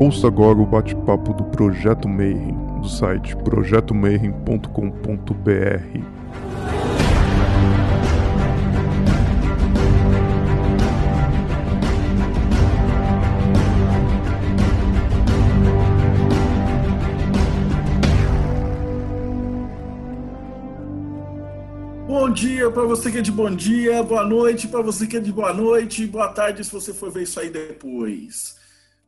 Ouça agora o bate-papo do Projeto Mayhem, do site projetomayhem.com.br. Bom dia para você que é de bom dia, boa noite para você que é de boa noite, boa tarde se você for ver isso aí depois.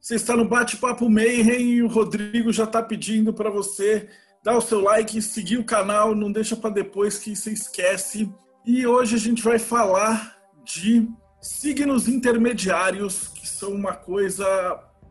Você está no Bate-Papo Mayhem e o Rodrigo já está pedindo para você dar o seu like, seguir o canal, não deixa para depois que você esquece. E hoje a gente vai falar de signos intermediários, que são uma coisa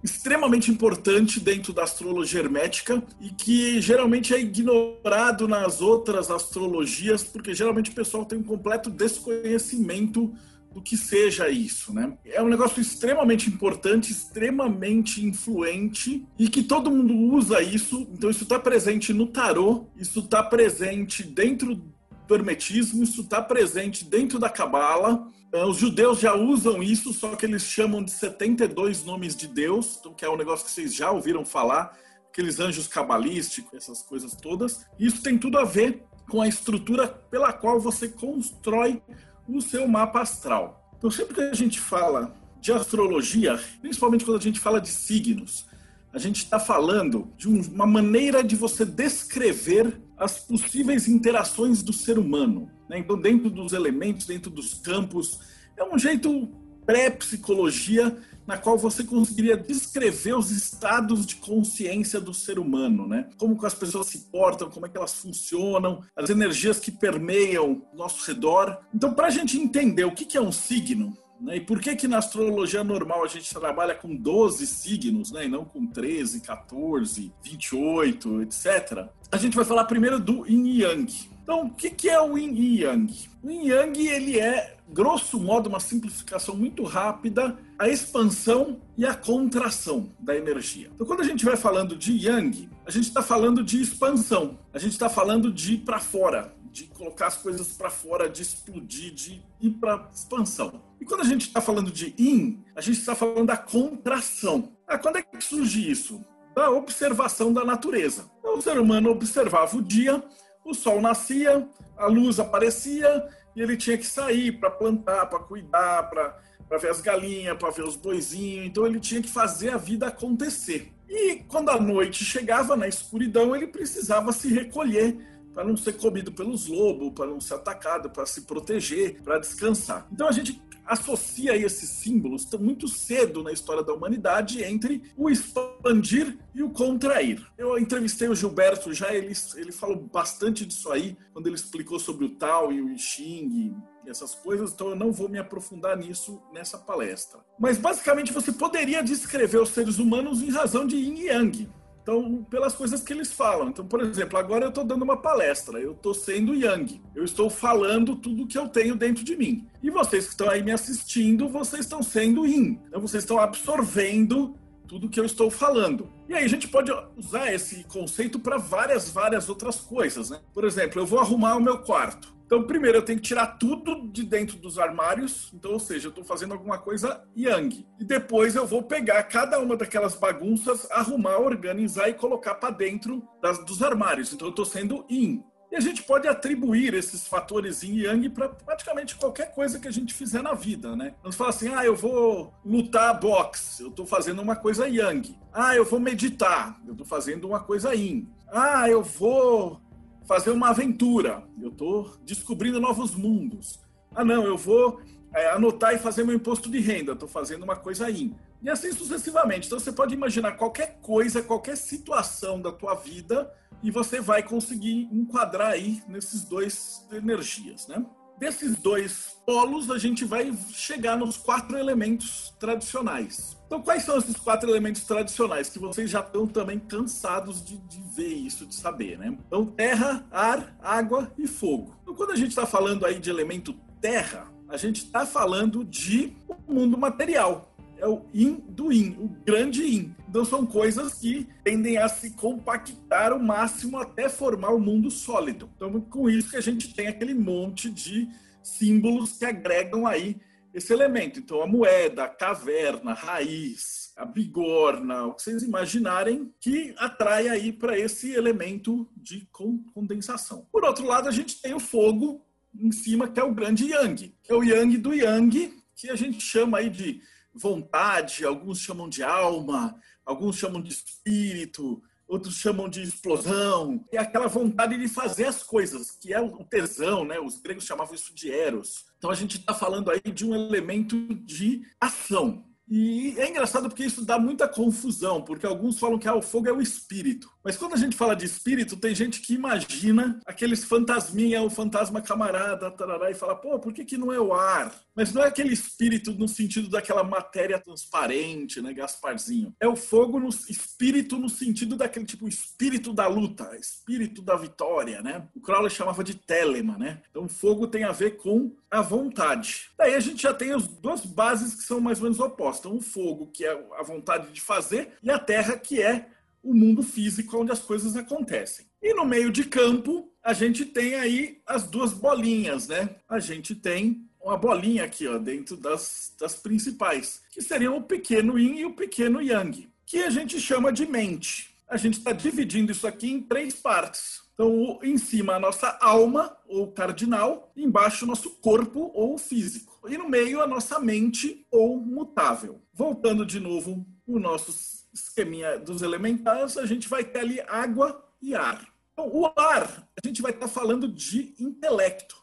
extremamente importante dentro da astrologia hermética e que geralmente é ignorado nas outras astrologias, porque geralmente o pessoal tem um completo desconhecimento do que seja isso, né? É um negócio extremamente importante, extremamente influente e que todo mundo usa isso. Então isso está presente no tarô, isso está presente dentro do hermetismo, isso está presente dentro da cabala. Ah, os judeus já usam isso, só que eles chamam de 72 nomes de Deus, então, que é um negócio que vocês já ouviram falar, aqueles anjos cabalísticos, essas coisas todas. Isso tem tudo a ver com a estrutura pela qual você constrói o seu mapa astral. Então, sempre que a gente fala de astrologia, principalmente quando a gente fala de signos, a gente está falando de uma maneira de você descrever as possíveis interações do ser humano. Né? Então, dentro dos elementos, dentro dos campos, é um jeito pré-psicologia na qual você conseguiria descrever os estados de consciência do ser humano, né? Como que as pessoas se portam, como é que elas funcionam, as energias que permeiam nosso redor. Então, para a gente entender o que é um signo, né? E por que que na astrologia normal a gente trabalha com 12 signos, né? E não com 13, 14, 28, etc. A gente vai falar primeiro do Yin Yang. Então, o que é o Yin e Yang? O Yin Yang, ele é, grosso modo, uma simplificação muito rápida, a expansão e a contração da energia. Então, quando a gente vai falando de Yang, a gente está falando de expansão, a gente está falando de ir para fora, de colocar as coisas para fora, de explodir, de ir para expansão. E quando a gente está falando de Yin, a gente está falando da contração. Ah, quando é que surge isso? Da observação da natureza. Então, o ser humano observava o dia, o sol nascia, a luz aparecia e ele tinha que sair para plantar, para cuidar, para ver as galinhas, para ver os boizinhos. Então ele tinha que fazer a vida acontecer. E quando a noite chegava na escuridão, ele precisava se recolher para não ser comido pelos lobos, para não ser atacado, para se proteger, para descansar. Então a gente associa esses símbolos muito cedo na história da humanidade entre o expandir e o contrair. Eu entrevistei o Gilberto já, ele, ele falou bastante disso aí, quando ele explicou sobre o Tao e o I Ching e essas coisas, então eu não vou me aprofundar nisso nessa palestra. Mas basicamente você poderia descrever os seres humanos em razão de yin e yang. Então, pelas coisas que eles falam. Então, por exemplo, agora eu estou dando uma palestra, eu estou sendo Yang, eu estou falando tudo que eu tenho dentro de mim. E vocês que estão aí me assistindo, vocês estão sendo Yin. Então, vocês estão absorvendo tudo que eu estou falando. E aí a gente pode usar esse conceito para várias, várias outras coisas, né? Por exemplo, eu vou arrumar o meu quarto. Então, primeiro eu tenho que tirar tudo de dentro dos armários. Então, ou seja, eu estou fazendo alguma coisa yang. E depois eu vou pegar cada uma daquelas bagunças, arrumar, organizar e colocar para dentro das, dos armários. Então, eu estou sendo yin. E a gente pode atribuir esses fatores yin e yang para praticamente qualquer coisa que a gente fizer na vida, né? Vamos falar assim, ah, eu vou lutar boxe, eu estou fazendo uma coisa yang. Ah, eu vou meditar, eu estou fazendo uma coisa yin. Ah, eu vou fazer uma aventura, eu estou descobrindo novos mundos. Ah, não, eu vou é, anotar e fazer meu imposto de renda, estou fazendo uma coisa aí. E assim sucessivamente. Então você pode imaginar qualquer coisa, qualquer situação da tua vida e você vai conseguir enquadrar aí nesses dois energias, né? Desses dois polos, a gente vai chegar nos quatro elementos tradicionais. Então, quais são esses quatro elementos tradicionais que vocês já estão também cansados de, de ver isso, de saber, né? Então, terra, ar, água e fogo. Então, quando a gente está falando aí de elemento terra, a gente está falando de um mundo material. É o yin do yin, o grande yin. Então são coisas que tendem a se compactar o máximo até formar o um mundo sólido. Então com isso que a gente tem aquele monte de símbolos que agregam aí esse elemento. Então, a moeda, a caverna, a raiz, a bigorna, o que vocês imaginarem que atrai aí para esse elemento de condensação. Por outro lado, a gente tem o fogo em cima, que é o grande yang, que é o yang do yang, que a gente chama aí de vontade, alguns chamam de alma, alguns chamam de espírito, outros chamam de explosão, é aquela vontade de fazer as coisas, que é o tesão, né? Os gregos chamavam isso de eros. Então a gente está falando aí de um elemento de ação. E é engraçado porque isso dá muita confusão, porque alguns falam que ah, o fogo é o espírito. Mas quando a gente fala de espírito, tem gente que imagina aqueles fantasminha, o fantasma camarada, tarará, e fala, pô, por que, que não é o ar? Mas não é aquele espírito no sentido daquela matéria transparente, né, Gasparzinho? É o fogo no espírito no sentido daquele tipo espírito da luta, espírito da vitória, né? O Crowley chamava de telema, né? Então, fogo tem a ver com a vontade. Daí a gente já tem as duas bases que são mais ou menos opostas. O fogo, que é a vontade de fazer, e a terra, que é o mundo físico onde as coisas acontecem. E no meio de campo, a gente tem aí as duas bolinhas, né? A gente tem uma bolinha aqui, ó, dentro das, das principais, que seriam o pequeno yin e o pequeno yang, que a gente chama de mente. A gente está dividindo isso aqui em três partes. Então, em cima, a nossa alma, ou cardinal, embaixo, o nosso corpo, ou físico. E no meio, a nossa mente, ou mutável. Voltando de novo o nosso esqueminha dos elementares, a gente vai ter ali água e ar. Então, o ar, a gente vai estar falando de intelecto,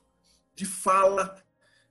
de fala,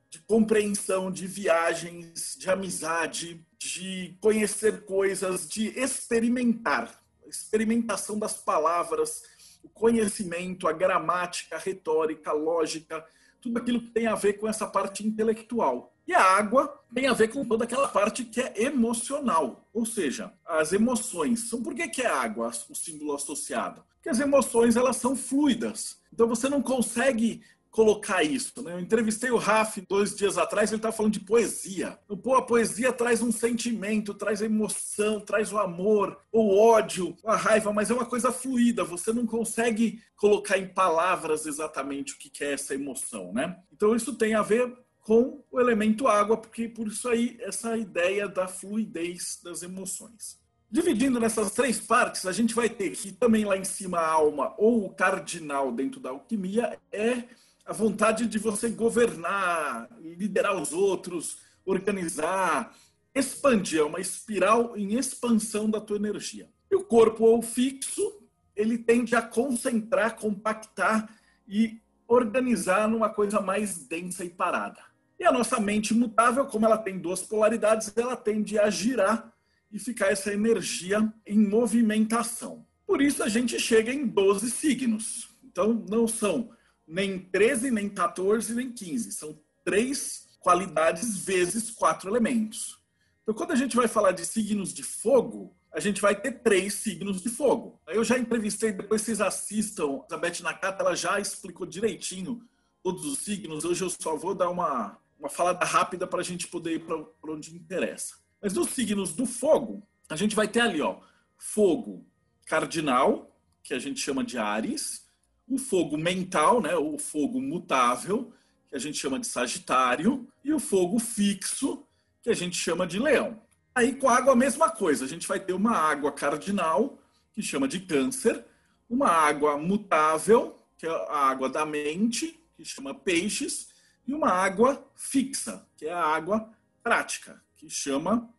de compreensão, de viagens, de amizade, de conhecer coisas, de experimentar. Experimentação das palavras, o conhecimento, a gramática, a retórica, a lógica, tudo aquilo que tem a ver com essa parte intelectual. E a água tem a ver com toda aquela parte que é emocional, ou seja, as emoções. Então, por que, que é água o símbolo associado? Porque as emoções elas são fluidas. Então você não consegue colocar isso. Né? Eu entrevistei o Raf dois dias atrás, ele estava falando de poesia. Pô, a poesia traz um sentimento, traz emoção, traz o amor, o ódio, a raiva, mas é uma coisa fluida. Você não consegue colocar em palavras exatamente o que é essa emoção, né? Então isso tem a ver com o elemento água, porque por isso aí essa ideia da fluidez das emoções. Dividindo nessas três partes, a gente vai ter que também lá em cima a alma ou o cardinal dentro da alquimia é a vontade de você governar, liderar os outros, organizar, expandir, é uma espiral em expansão da tua energia. E o corpo ou fixo, ele tende a concentrar, compactar e organizar numa coisa mais densa e parada. E a nossa mente mutável, como ela tem duas polaridades, ela tende a girar e ficar essa energia em movimentação. Por isso a gente chega em 12 signos. Então não são nem 13, nem 14, nem 15. São três qualidades vezes quatro elementos. Então, quando a gente vai falar de signos de fogo, a gente vai ter três signos de fogo. Eu já entrevistei, depois vocês assistam, a Beth Nakata, ela já explicou direitinho todos os signos. Hoje eu só vou dar uma, uma falada rápida para a gente poder ir para onde interessa. Mas nos signos do fogo, a gente vai ter ali, ó, fogo cardinal, que a gente chama de Ares, o fogo mental, né, o fogo mutável, que a gente chama de Sagitário, e o fogo fixo, que a gente chama de Leão. Aí com água a mesma coisa, a gente vai ter uma água cardinal, que chama de Câncer, uma água mutável, que é a água da mente, que chama Peixes, e uma água fixa, que é a água prática, que chama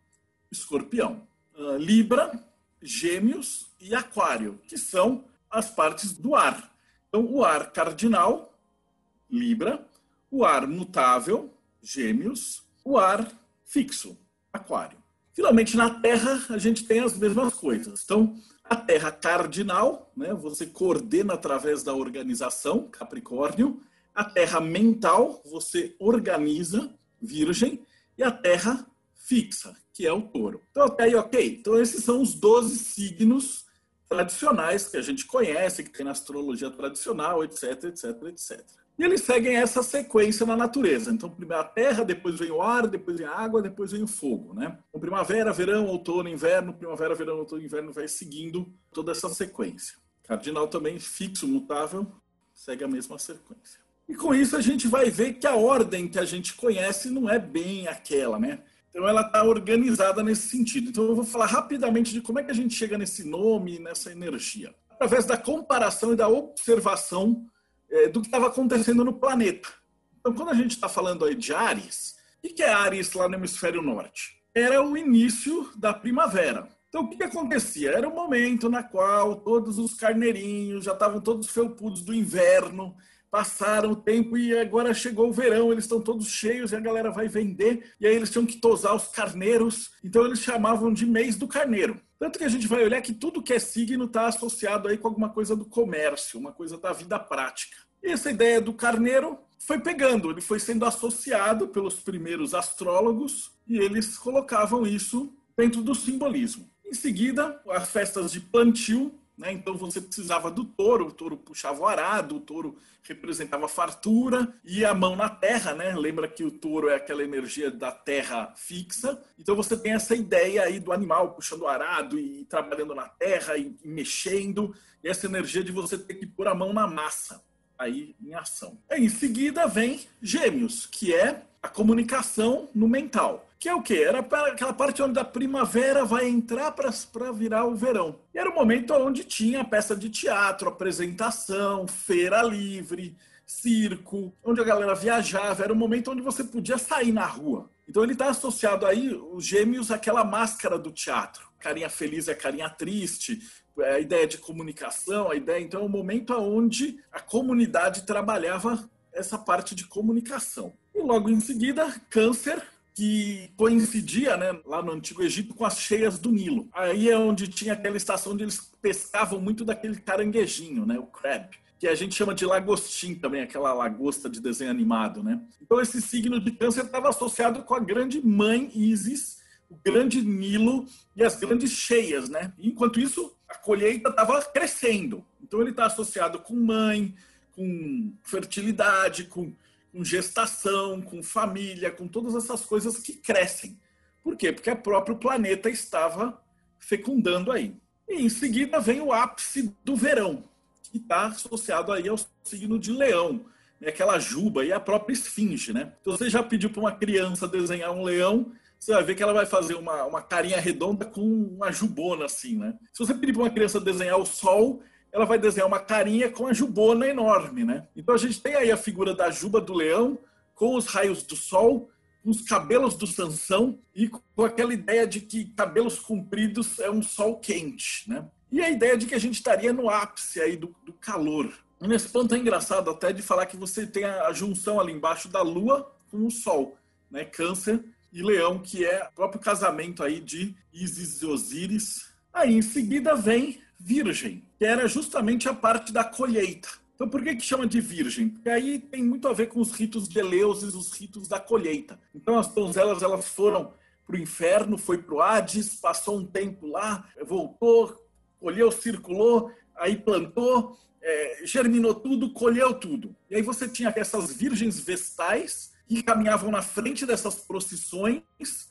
Escorpião. Uh, Libra, Gêmeos e Aquário, que são as partes do ar. Então, o ar cardinal, Libra, o ar mutável, Gêmeos, o ar fixo, Aquário. Finalmente, na Terra, a gente tem as mesmas coisas. Então, a Terra cardinal, né, você coordena através da organização, Capricórnio. A Terra mental, você organiza, Virgem. E a Terra fixa, que é o touro. Então, até aí, ok. Então, esses são os 12 signos tradicionais que a gente conhece, que tem na astrologia tradicional, etc, etc, etc. E eles seguem essa sequência na natureza. Então, primeiro a terra, depois vem o ar, depois vem a água, depois vem o fogo, né? Então, primavera, verão, outono, inverno, primavera, verão, outono, inverno, vai seguindo toda essa sequência. Cardinal também, fixo, mutável, segue a mesma sequência. E com isso a gente vai ver que a ordem que a gente conhece não é bem aquela, né? Então ela está organizada nesse sentido. Então eu vou falar rapidamente de como é que a gente chega nesse nome, nessa energia. Através da comparação e da observação é, do que estava acontecendo no planeta. Então quando a gente está falando aí de Ares, o que é Ares lá no hemisfério norte? Era o início da primavera. Então, o que, que, acontecia? Era o momento na qual todos os carneirinhos já estavam todos felpudos do inverno, passaram o tempo e agora chegou o verão, eles estão todos cheios e a galera vai vender, e aí eles tinham que tosar os carneiros, então eles chamavam de mês do carneiro. Tanto que a gente vai olhar que tudo que é signo está associado aí com alguma coisa do comércio, uma coisa da vida prática. E essa ideia do carneiro foi pegando, ele foi sendo associado pelos primeiros astrólogos e eles colocavam isso dentro do simbolismo. Em seguida, as festas de plantio, né? então você precisava do touro, o touro puxava o arado, o touro representava fartura e a mão na terra, né? Lembra que o touro é aquela energia da terra fixa. Então você tem essa ideia aí do animal puxando o arado e trabalhando na terra e, e mexendo, e essa energia de você ter que pôr a mão na massa aí em ação. Em seguida vem Gêmeos, que é a comunicação no mental. Que é o quê? Era aquela parte onde a primavera vai entrar para virar o verão. E era o momento onde tinha peça de teatro, apresentação, feira livre, circo, onde a galera viajava. Era o momento onde você podia sair na rua. Então ele está associado aí, os gêmeos, àquela máscara do teatro. Carinha feliz é carinha triste, é a ideia de comunicação, a ideia. Então é o momento onde a comunidade trabalhava essa parte de comunicação. Logo em seguida, câncer, que coincidia né, lá no Antigo Egito com as cheias do Nilo. Aí é onde tinha aquela estação onde eles pescavam muito daquele caranguejinho, né, o crab, que a gente chama de lagostim também, aquela lagosta de desenho animado. Né? Então esse signo de câncer estava associado com a grande mãe Isis, o grande Nilo e as grandes cheias. Né? enquanto isso, a colheita estava crescendo. Então ele está associado com mãe, com fertilidade, com com gestação, com família, com todas essas coisas que crescem. Por quê? Porque o próprio planeta estava fecundando aí. E em seguida vem o ápice do verão, que está associado aí ao signo de leão, né? aquela juba e a própria esfinge. Né? Então você já pediu para uma criança desenhar um leão, você vai ver que ela vai fazer uma, uma carinha redonda com uma jubona assim. Né? Se você pedir para uma criança desenhar o sol, ela vai desenhar uma carinha com a jubona enorme, né? Então a gente tem aí a figura da juba do leão com os raios do sol, com os cabelos do Sansão e com aquela ideia de que cabelos compridos é um sol quente, né? E a ideia de que a gente estaria no ápice aí do, do calor. E nesse ponto é engraçado até de falar que você tem a junção ali embaixo da lua com o sol, né? Câncer e leão, que é o próprio casamento aí de Isis e Osíris. Aí em seguida vem Virgem, que era justamente a parte da colheita. Então, por que, que chama de virgem? Porque aí tem muito a ver com os ritos de Eleusis, os ritos da colheita. Então, as donzelas elas foram para o inferno, foi para o Hades, passou um tempo lá, voltou, colheu, circulou, aí plantou, é, germinou tudo, colheu tudo. E aí você tinha essas virgens vestais que caminhavam na frente dessas procissões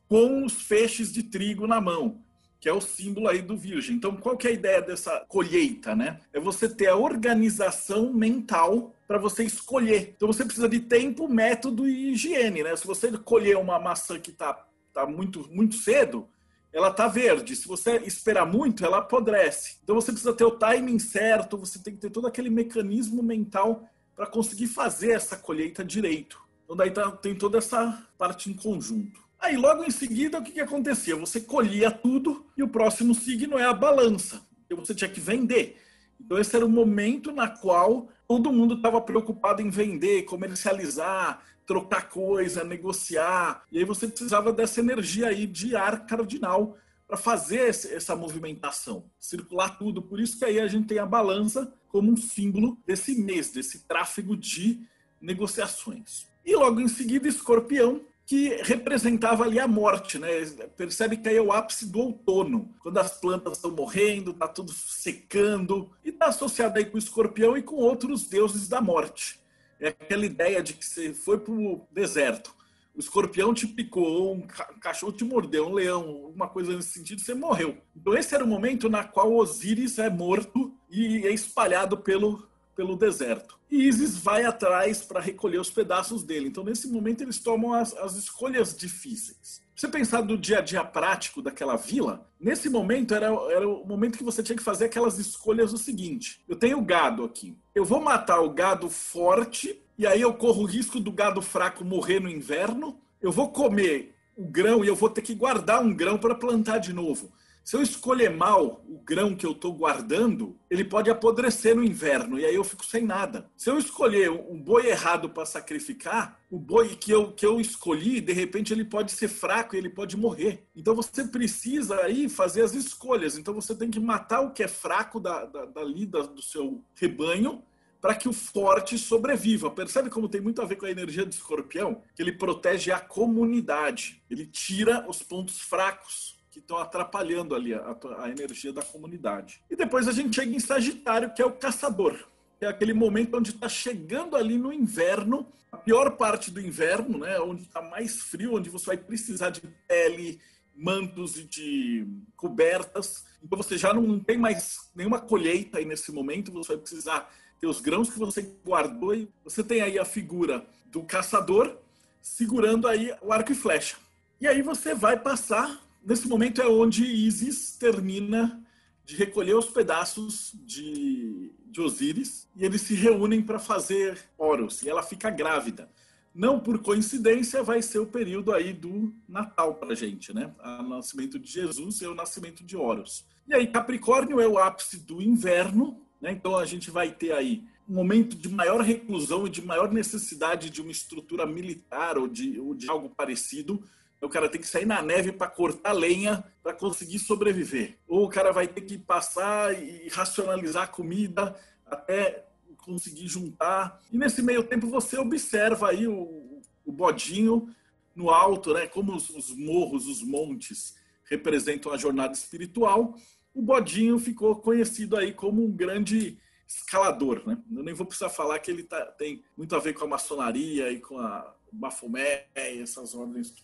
com os feixes de trigo na mão que é o símbolo aí do virgem. Então, qual que é a ideia dessa colheita, né? É você ter a organização mental para você escolher. Então, você precisa de tempo, método e higiene, né? Se você colher uma maçã que está tá muito, muito cedo, ela tá verde. Se você esperar muito, ela apodrece. Então, você precisa ter o timing certo, você tem que ter todo aquele mecanismo mental para conseguir fazer essa colheita direito. Então, daí tá, tem toda essa parte em conjunto. Aí logo em seguida, o que, que acontecia? Você colhia tudo e o próximo signo é a balança. Então você tinha que vender. Então esse era o momento na qual todo mundo estava preocupado em vender, comercializar, trocar coisa, negociar. E aí você precisava dessa energia aí de ar cardinal para fazer essa movimentação, circular tudo. Por isso que aí a gente tem a balança como um símbolo desse mês, desse tráfego de negociações. E logo em seguida, escorpião, que representava ali a morte, né? Percebe que aí é o ápice do outono, quando as plantas estão morrendo, está tudo secando, e está associado aí com o escorpião e com outros deuses da morte. É aquela ideia de que você foi para o deserto, o escorpião te picou, um cachorro te mordeu, um leão, uma coisa nesse sentido, você morreu. Então esse era o momento na qual Osíris é morto e é espalhado pelo pelo deserto. E Isis vai atrás para recolher os pedaços dele. Então, nesse momento, eles tomam as, as escolhas difíceis. Você pensar do dia a dia prático daquela vila, nesse momento era, era o momento que você tinha que fazer aquelas escolhas o seguinte: eu tenho gado aqui, eu vou matar o gado forte, e aí eu corro o risco do gado fraco morrer no inverno, eu vou comer o grão e eu vou ter que guardar um grão para plantar de novo. Se eu escolher mal o grão que eu estou guardando, ele pode apodrecer no inverno e aí eu fico sem nada. Se eu escolher um boi errado para sacrificar, o boi que eu, que eu escolhi, de repente ele pode ser fraco e ele pode morrer. Então você precisa aí fazer as escolhas. Então você tem que matar o que é fraco da, da, da lida do seu rebanho para que o forte sobreviva. Percebe como tem muito a ver com a energia do escorpião? Que ele protege a comunidade, ele tira os pontos fracos que estão atrapalhando ali a, a, energia da comunidade. E depois a gente chega em Sagitário, que é o caçador. É aquele momento onde está chegando ali no inverno, a pior parte do inverno, né, onde está mais frio, onde você vai precisar de pele, mantos e de cobertas. Então você já não tem mais nenhuma colheita aí nesse momento, você vai precisar ter os grãos que você guardou e você tem aí a figura do caçador segurando aí o arco e flecha. E aí você vai passar nesse momento é onde Isis termina de recolher os pedaços de, de Osíris e eles se reúnem para fazer Horus e ela fica grávida. Não por coincidência, vai ser o período aí do Natal para gente, né? O nascimento de Jesus e o nascimento de Horus. E aí Capricórnio é o ápice do inverno, né? Então a gente vai ter aí um momento de maior reclusão e de maior necessidade de uma estrutura militar ou de, ou de algo parecido o cara tem que sair na neve para cortar lenha para conseguir sobreviver. Ou o cara vai ter que passar e racionalizar a comida até conseguir juntar. E nesse meio tempo você observa aí o, o bodinho no alto, né? Como os, os morros, os montes representam a jornada espiritual. O bodinho ficou conhecido aí como um grande escalador, né? Eu nem vou precisar falar que ele tá, tem muito a ver com a maçonaria e com a Bafomé e essas ordens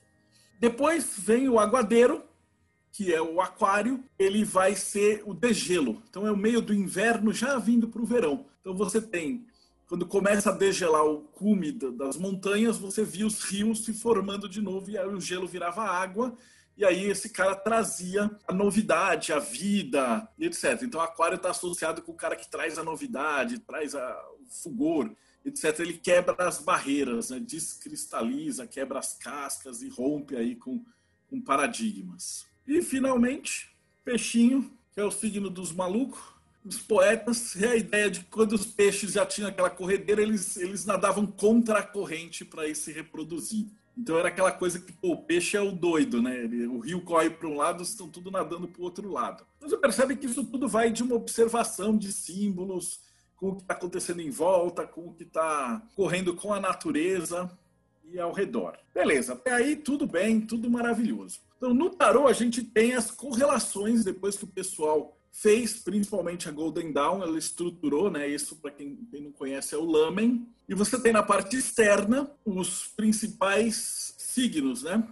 depois vem o aguadeiro, que é o aquário, ele vai ser o degelo. Então é o meio do inverno já vindo para o verão. Então você tem, quando começa a degelar o cume das montanhas, você via os rios se formando de novo e aí o gelo virava água. E aí esse cara trazia a novidade, a vida, etc. Então aquário está associado com o cara que traz a novidade, traz a, o fulgor etc., ele quebra as barreiras, né? descristaliza, quebra as cascas e rompe aí com, com paradigmas. E, finalmente, peixinho, que é o signo dos malucos, os poetas, é a ideia de que quando os peixes já tinham aquela corredeira, eles, eles nadavam contra a corrente para se reproduzir. Então era aquela coisa que pô, o peixe é o doido, né? Ele, o rio corre para um lado, estão tudo nadando para o outro lado. Mas você percebe que isso tudo vai de uma observação de símbolos, com o que está acontecendo em volta, com o que está correndo com a natureza e ao redor. Beleza, até aí tudo bem, tudo maravilhoso. Então, no tarô, a gente tem as correlações depois que o pessoal fez, principalmente a Golden Dawn, ela estruturou, né? Isso, para quem, quem, não conhece, é o Lamen. E você tem na parte externa os principais signos, né?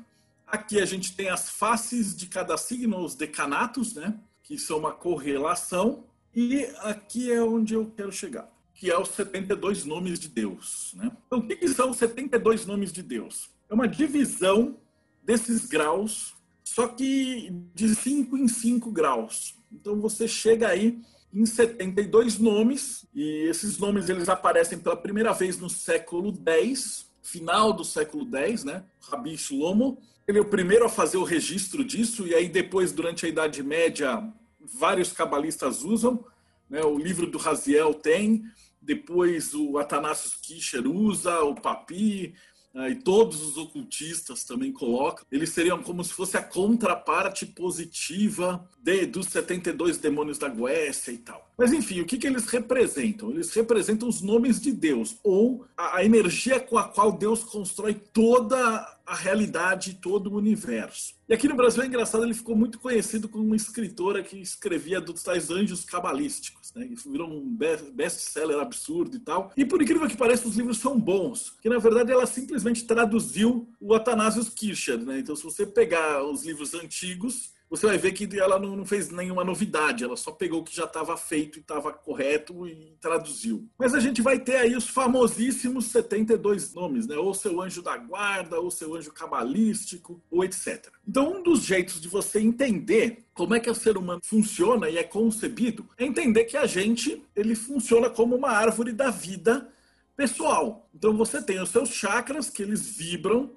Aqui a gente tem as faces de cada signo, os decanatos, né? Que são uma correlação. E aqui é onde eu quero chegar, que é os 72 nomes de Deus. Né? Então, o que, que são os 72 nomes de Deus? É uma divisão desses graus, só que de 5 em 5 graus. Então, você chega aí em 72 nomes, e esses nomes eles aparecem pela primeira vez no século X, final do século X, né? Rabi Shlomo. Ele é o primeiro a fazer o registro disso, e aí depois, durante a Idade Média, vários cabalistas usam. Né? O livro do Raziel tem, depois o Atanasius Kischer usa, o Papi, né? e todos os ocultistas também colocam. Eles seriam como se fosse a contraparte positiva de, dos 72 demônios da Goécia e tal. Mas enfim, o que, que eles representam? Eles representam os nomes de Deus, ou a, a energia com a qual Deus constrói toda a realidade, todo o universo. E aqui no Brasil é engraçado, ele ficou muito conhecido como uma escritora que escrevia dos tais anjos cabalísticos, né? Virou um best-seller absurdo e tal. E por incrível que pareça, os livros são bons, que na verdade ela simplesmente traduziu o Athanasius Kircher, né? Então se você pegar os livros antigos, você vai ver que ela não, não fez nenhuma novidade, ela só pegou o que já estava feito e estava correto e traduziu. Mas a gente vai ter aí os famosíssimos 72 nomes, né? Ou seu anjo da guarda, ou seu anjo cabalístico, ou etc. Então, um dos jeitos de você entender como é que o ser humano funciona e é concebido é entender que a gente ele funciona como uma árvore da vida pessoal. Então você tem os seus chakras que eles vibram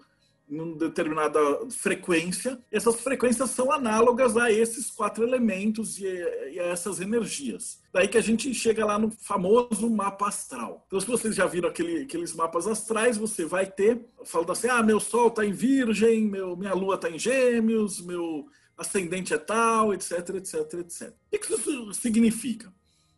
em determinada frequência. Essas frequências são análogas a esses quatro elementos e a essas energias. Daí que a gente chega lá no famoso mapa astral. Então, se vocês já viram aquele, aqueles mapas astrais, você vai ter, falando assim, ah, meu sol está em virgem, meu, minha lua está em gêmeos, meu ascendente é tal, etc, etc, etc. O que isso significa?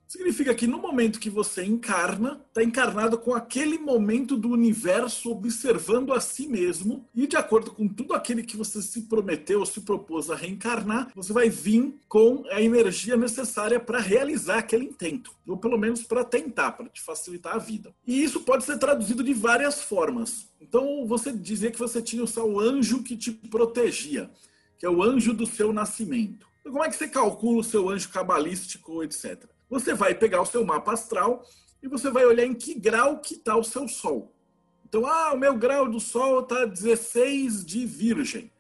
Significa que no momento que você encarna, está encarnado com aquele momento do universo observando a si mesmo, e de acordo com tudo aquele que você se prometeu, se propôs a reencarnar, você vai vir com a energia necessária para realizar aquele intento, ou pelo menos para tentar, para te facilitar a vida. E isso pode ser traduzido de várias formas. Então você dizia que você tinha o seu anjo que te protegia, que é o anjo do seu nascimento. Então, como é que você calcula o seu anjo cabalístico, etc? Você vai pegar o seu mapa astral e você vai olhar em que grau que está o seu Sol. Então, ah, o meu grau do Sol está 16 de Virgem.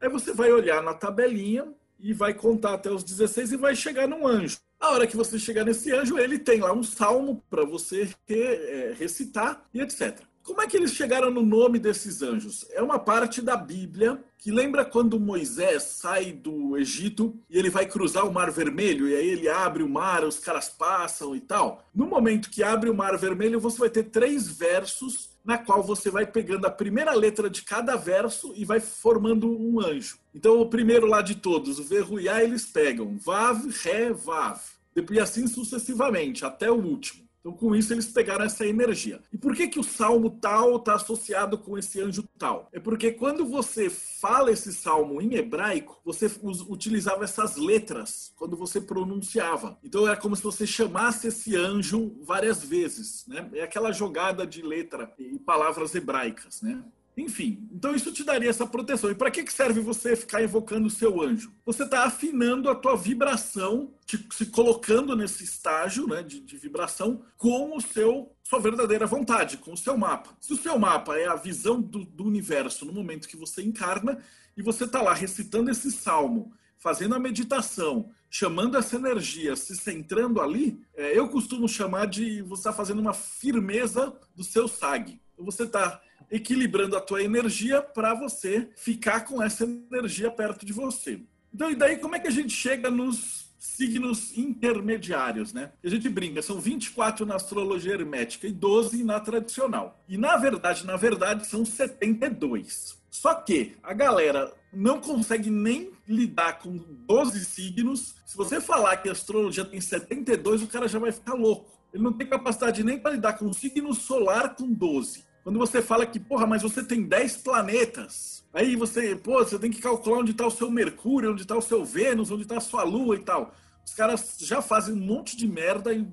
Aí você vai olhar na tabelinha e vai contar até os 16 e vai chegar num anjo. A hora que você chegar nesse anjo, ele tem lá um salmo para você é, recitar e etc. Como é que eles chegaram no nome desses anjos? É uma parte da Bíblia que lembra quando Moisés sai do Egito e ele vai cruzar o Mar Vermelho e aí ele abre o mar, os caras passam e tal. No momento que abre o Mar Vermelho, você vai ter três versos na qual você vai pegando a primeira letra de cada verso e vai formando um anjo. Então, o primeiro lá de todos, o Verruiá, eles pegam Vav, Ré, Vav. E assim sucessivamente, até o último. Então, com isso, eles pegaram essa energia. E por que, que o salmo tal está associado com esse anjo tal? É porque quando você fala esse salmo em hebraico, você utilizava essas letras quando você pronunciava. Então, era como se você chamasse esse anjo várias vezes. Né? É aquela jogada de letra e palavras hebraicas. Né? Enfim, então isso te daria essa proteção. E para que serve você ficar invocando o seu anjo? Você está afinando a tua vibração, te, se colocando nesse estágio né, de, de vibração com o seu sua verdadeira vontade, com o seu mapa. Se o seu mapa é a visão do, do universo no momento que você encarna e você está lá recitando esse salmo, fazendo a meditação, chamando essa energia, se centrando ali, é, eu costumo chamar de você estar tá fazendo uma firmeza do seu SAG. Você está equilibrando a tua energia para você ficar com essa energia perto de você. Então, e daí como é que a gente chega nos signos intermediários, né? A gente brinca, são 24 na astrologia hermética e 12 na tradicional. E na verdade, na verdade, são 72. Só que a galera não consegue nem lidar com 12 signos. Se você falar que a astrologia tem 72, o cara já vai ficar louco. Ele não tem capacidade nem para lidar com o signo solar com 12. Quando você fala que, porra, mas você tem 10 planetas, aí você, pô, você tem que calcular onde está o seu Mercúrio, onde está o seu Vênus, onde está a sua Lua e tal. Os caras já fazem um monte de merda e,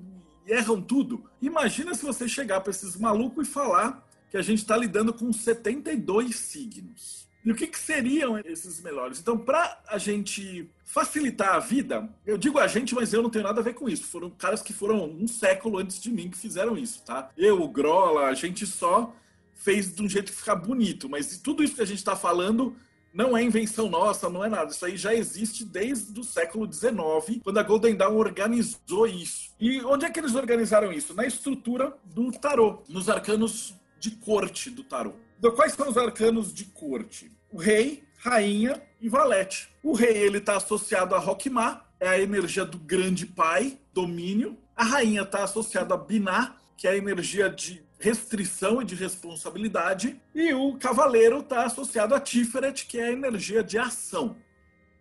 e erram tudo. Imagina se você chegar para esses malucos e falar que a gente está lidando com 72 signos. E o que, que seriam esses melhores? Então, para a gente facilitar a vida, eu digo a gente, mas eu não tenho nada a ver com isso. Foram caras que foram um século antes de mim que fizeram isso, tá? Eu, o Grola, a gente só fez de um jeito que ficar bonito, mas tudo isso que a gente está falando não é invenção nossa, não é nada. Isso aí já existe desde o século XIX, quando a Golden Dawn organizou isso. E onde é que eles organizaram isso? Na estrutura do tarô, nos arcanos de corte do tarô. Então, quais são os arcanos de corte? O rei, rainha e valete. O rei ele está associado a Rockmar, é a energia do grande pai, domínio. A rainha está associada a Biná, que é a energia de restrição e de responsabilidade, e o cavaleiro está associado a Tiferet, que é a energia de ação.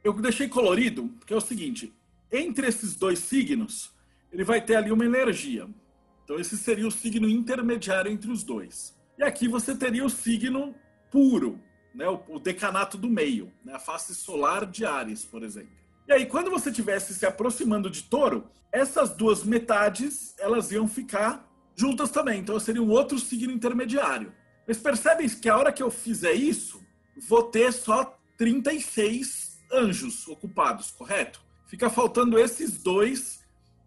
Eu deixei colorido porque é o seguinte: entre esses dois signos, ele vai ter ali uma energia. Então, esse seria o signo intermediário entre os dois. E aqui você teria o signo puro, né? o decanato do meio, né? a face solar de Ares, por exemplo. E aí, quando você estivesse se aproximando de touro, essas duas metades elas iam ficar juntas também. Então seria um outro signo intermediário. Mas percebem que a hora que eu fizer isso, vou ter só 36 anjos ocupados, correto? Fica faltando esses dois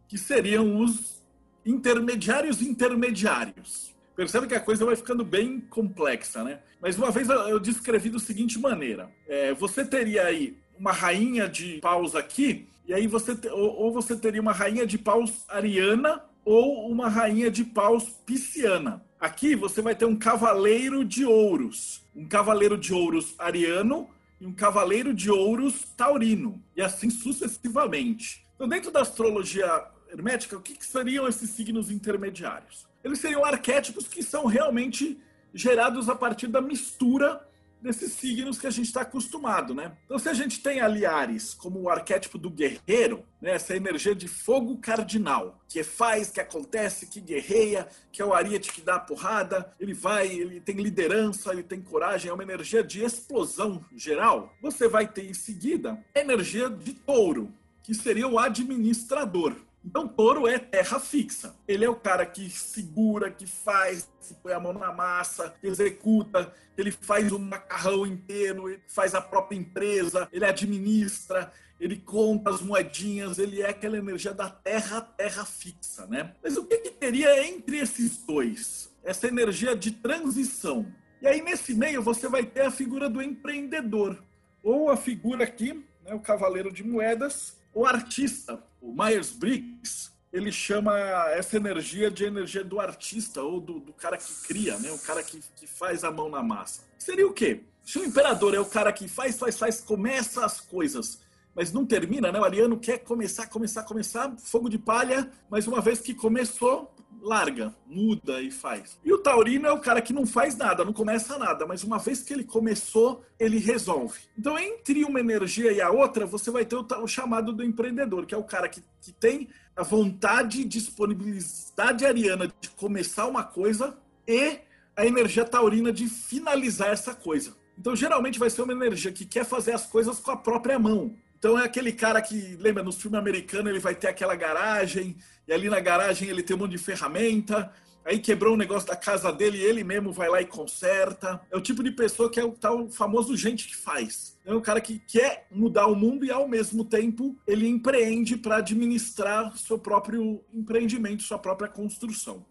que seriam os intermediários intermediários. Percebe que a coisa vai ficando bem complexa, né? Mas uma vez eu descrevi da seguinte maneira: é, você teria aí uma rainha de paus aqui, e aí você ou, ou você teria uma rainha de paus ariana ou uma rainha de paus pisciana. Aqui você vai ter um cavaleiro de ouros, um cavaleiro de ouros ariano e um cavaleiro de ouros taurino, e assim sucessivamente. Então, dentro da astrologia hermética, o que, que seriam esses signos intermediários? Eles seriam arquétipos que são realmente gerados a partir da mistura desses signos que a gente está acostumado, né? Então, se a gente tem ali Ares como o arquétipo do guerreiro, né? essa energia de fogo cardinal, que faz, que acontece, que guerreia, que é o ariete que dá a porrada, ele vai, ele tem liderança, ele tem coragem, é uma energia de explosão geral. Você vai ter em seguida a energia de touro, que seria o administrador. Então, touro é terra fixa. Ele é o cara que segura, que faz, que põe a mão na massa, que executa, ele faz um macarrão inteiro, ele faz a própria empresa, ele administra, ele conta as moedinhas, ele é aquela energia da terra, terra fixa, né? Mas o que, que teria entre esses dois? Essa energia de transição. E aí, nesse meio, você vai ter a figura do empreendedor, ou a figura aqui, né, o cavaleiro de moedas, o artista, o Myers-Briggs, ele chama essa energia de energia do artista ou do, do cara que cria, né? o cara que, que faz a mão na massa. Seria o quê? Se o imperador é o cara que faz, faz, faz, começa as coisas, mas não termina, né? O ariano quer começar, começar, começar, fogo de palha, mas uma vez que começou, larga, muda e faz. E o taurino é o cara que não faz nada, não começa nada, mas uma vez que ele começou, ele resolve. Então, entre uma energia e a outra, você vai ter o, o chamado do empreendedor, que é o cara que, que tem a vontade, disponibilidade ariana de começar uma coisa e a energia taurina de finalizar essa coisa. Então, geralmente vai ser uma energia que quer fazer as coisas com a própria mão. Então é aquele cara que, lembra, nos filmes americanos ele vai ter aquela garagem, e ali na garagem ele tem um monte de ferramenta, aí quebrou um negócio da casa dele ele mesmo vai lá e conserta. É o tipo de pessoa que é o tal famoso gente que faz. É um cara que quer mudar o mundo e ao mesmo tempo ele empreende para administrar seu próprio empreendimento, sua própria construção.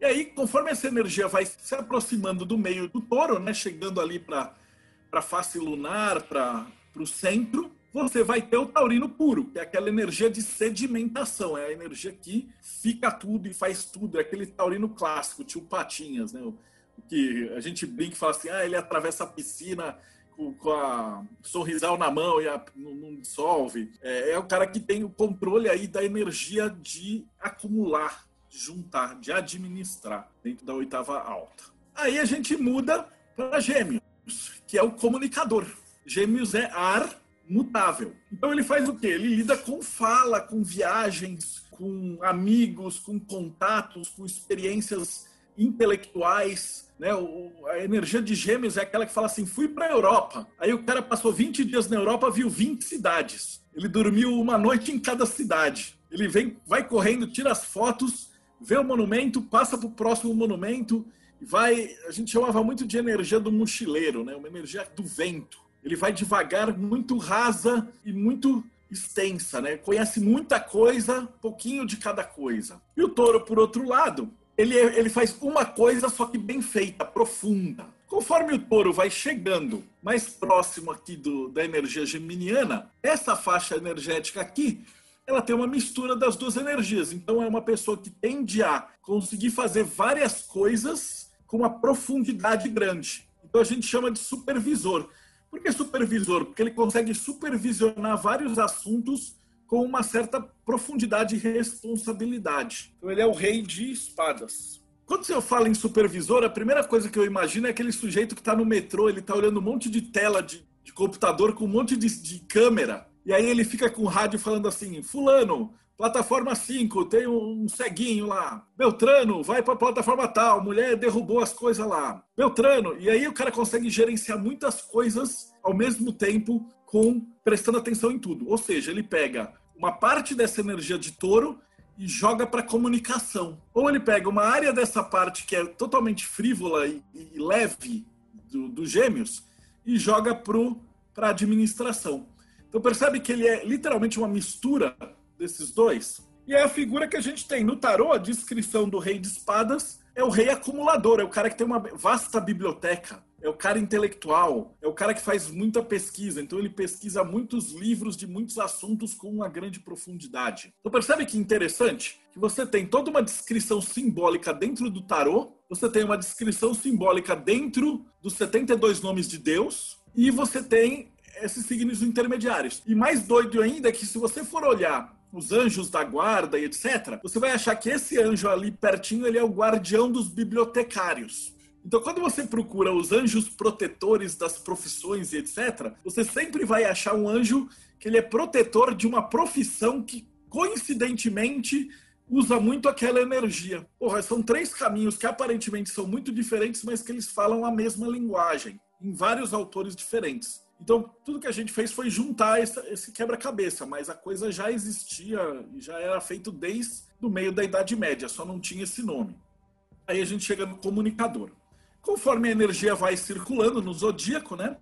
E aí, conforme essa energia vai se aproximando do meio do touro, né, chegando ali para a face lunar, para o centro, você vai ter o taurino puro, que é aquela energia de sedimentação, é a energia que fica tudo e faz tudo, é aquele taurino clássico, tio Patinhas, né? O que a gente brinca e fala assim, ah, ele atravessa a piscina com, com a sorrisal na mão e a, não, não, dissolve. É, é o cara que tem o controle aí da energia de acumular, de juntar, de administrar dentro da oitava alta. Aí a gente muda para gêmeos, que é o comunicador. Gêmeos é ar mutável. Então ele faz o quê? Ele lida com fala, com viagens, com amigos, com contatos, com experiências intelectuais. Né? O, a energia de gêmeos é aquela que fala assim: fui para a Europa. Aí o cara passou 20 dias na Europa, viu 20 cidades. Ele dormiu uma noite em cada cidade. Ele vem, vai correndo, tira as fotos, vê o monumento, passa para o próximo monumento. Vai, a gente chamava muito de energia do mochileiro, né? uma energia do vento ele vai devagar, muito rasa e muito extensa, né? Conhece muita coisa, pouquinho de cada coisa. E o touro, por outro lado, ele, é, ele faz uma coisa só que bem feita, profunda. Conforme o touro vai chegando mais próximo aqui do, da energia geminiana, essa faixa energética aqui, ela tem uma mistura das duas energias. Então é uma pessoa que tende a conseguir fazer várias coisas com uma profundidade grande. Então a gente chama de supervisor. Por que supervisor? Porque ele consegue supervisionar vários assuntos com uma certa profundidade e responsabilidade. Então ele é o rei de espadas. Quando eu falo em supervisor, a primeira coisa que eu imagino é aquele sujeito que está no metrô, ele está olhando um monte de tela de, de computador com um monte de, de câmera, e aí ele fica com o rádio falando assim: Fulano, Plataforma 5, tem um ceguinho lá. Beltrano, vai para a plataforma tal. Mulher derrubou as coisas lá. Beltrano. E aí o cara consegue gerenciar muitas coisas ao mesmo tempo, com prestando atenção em tudo. Ou seja, ele pega uma parte dessa energia de touro e joga para comunicação. Ou ele pega uma área dessa parte que é totalmente frívola e, e leve dos do gêmeos e joga para administração. Então percebe que ele é literalmente uma mistura desses dois? E é a figura que a gente tem no tarô, a descrição do rei de espadas é o rei acumulador, é o cara que tem uma vasta biblioteca, é o cara intelectual, é o cara que faz muita pesquisa. Então ele pesquisa muitos livros de muitos assuntos com uma grande profundidade. Então percebe que interessante que você tem toda uma descrição simbólica dentro do tarô, você tem uma descrição simbólica dentro dos 72 nomes de Deus e você tem esses signos intermediários. E mais doido ainda é que se você for olhar os anjos da guarda e etc., você vai achar que esse anjo ali pertinho ele é o guardião dos bibliotecários. Então, quando você procura os anjos protetores das profissões e etc., você sempre vai achar um anjo que ele é protetor de uma profissão que, coincidentemente, usa muito aquela energia. Porra, são três caminhos que aparentemente são muito diferentes, mas que eles falam a mesma linguagem, em vários autores diferentes. Então, tudo que a gente fez foi juntar esse quebra-cabeça, mas a coisa já existia e já era feito desde o meio da Idade Média, só não tinha esse nome. Aí a gente chega no comunicador. Conforme a energia vai circulando no zodíaco, né,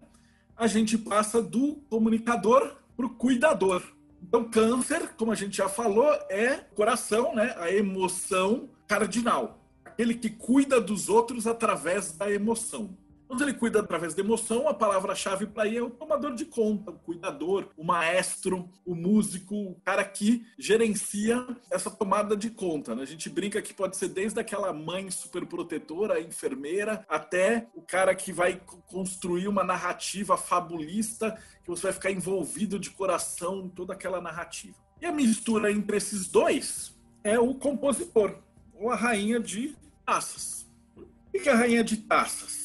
a gente passa do comunicador para o cuidador. Então, câncer, como a gente já falou, é coração, né, a emoção cardinal. Aquele que cuida dos outros através da emoção. Quando ele cuida através da emoção, a palavra-chave para aí é o tomador de conta, o cuidador, o maestro, o músico, o cara que gerencia essa tomada de conta. Né? A gente brinca que pode ser desde aquela mãe super protetora, a enfermeira, até o cara que vai construir uma narrativa fabulista, que você vai ficar envolvido de coração em toda aquela narrativa. E a mistura entre esses dois é o compositor, ou a rainha de taças. O que é a rainha de taças?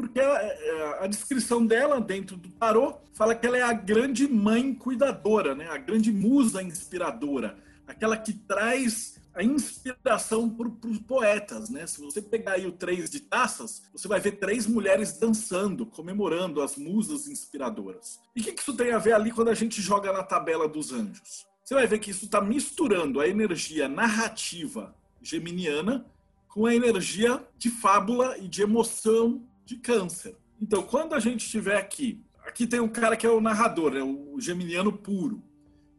Porque a, é, a, descrição dela dentro do tarô fala que ela é a grande mãe cuidadora, né? a grande musa inspiradora, aquela que traz a inspiração para os poetas. Né? Se você pegar aí o Três de Taças, você vai ver três mulheres dançando, comemorando as musas inspiradoras. E o que, que isso tem a ver ali quando a gente joga na tabela dos anjos? Você vai ver que isso está misturando a energia narrativa geminiana com a energia de fábula e de emoção de câncer. Então, quando a gente estiver aqui, aqui tem um cara que é o narrador, é o geminiano puro.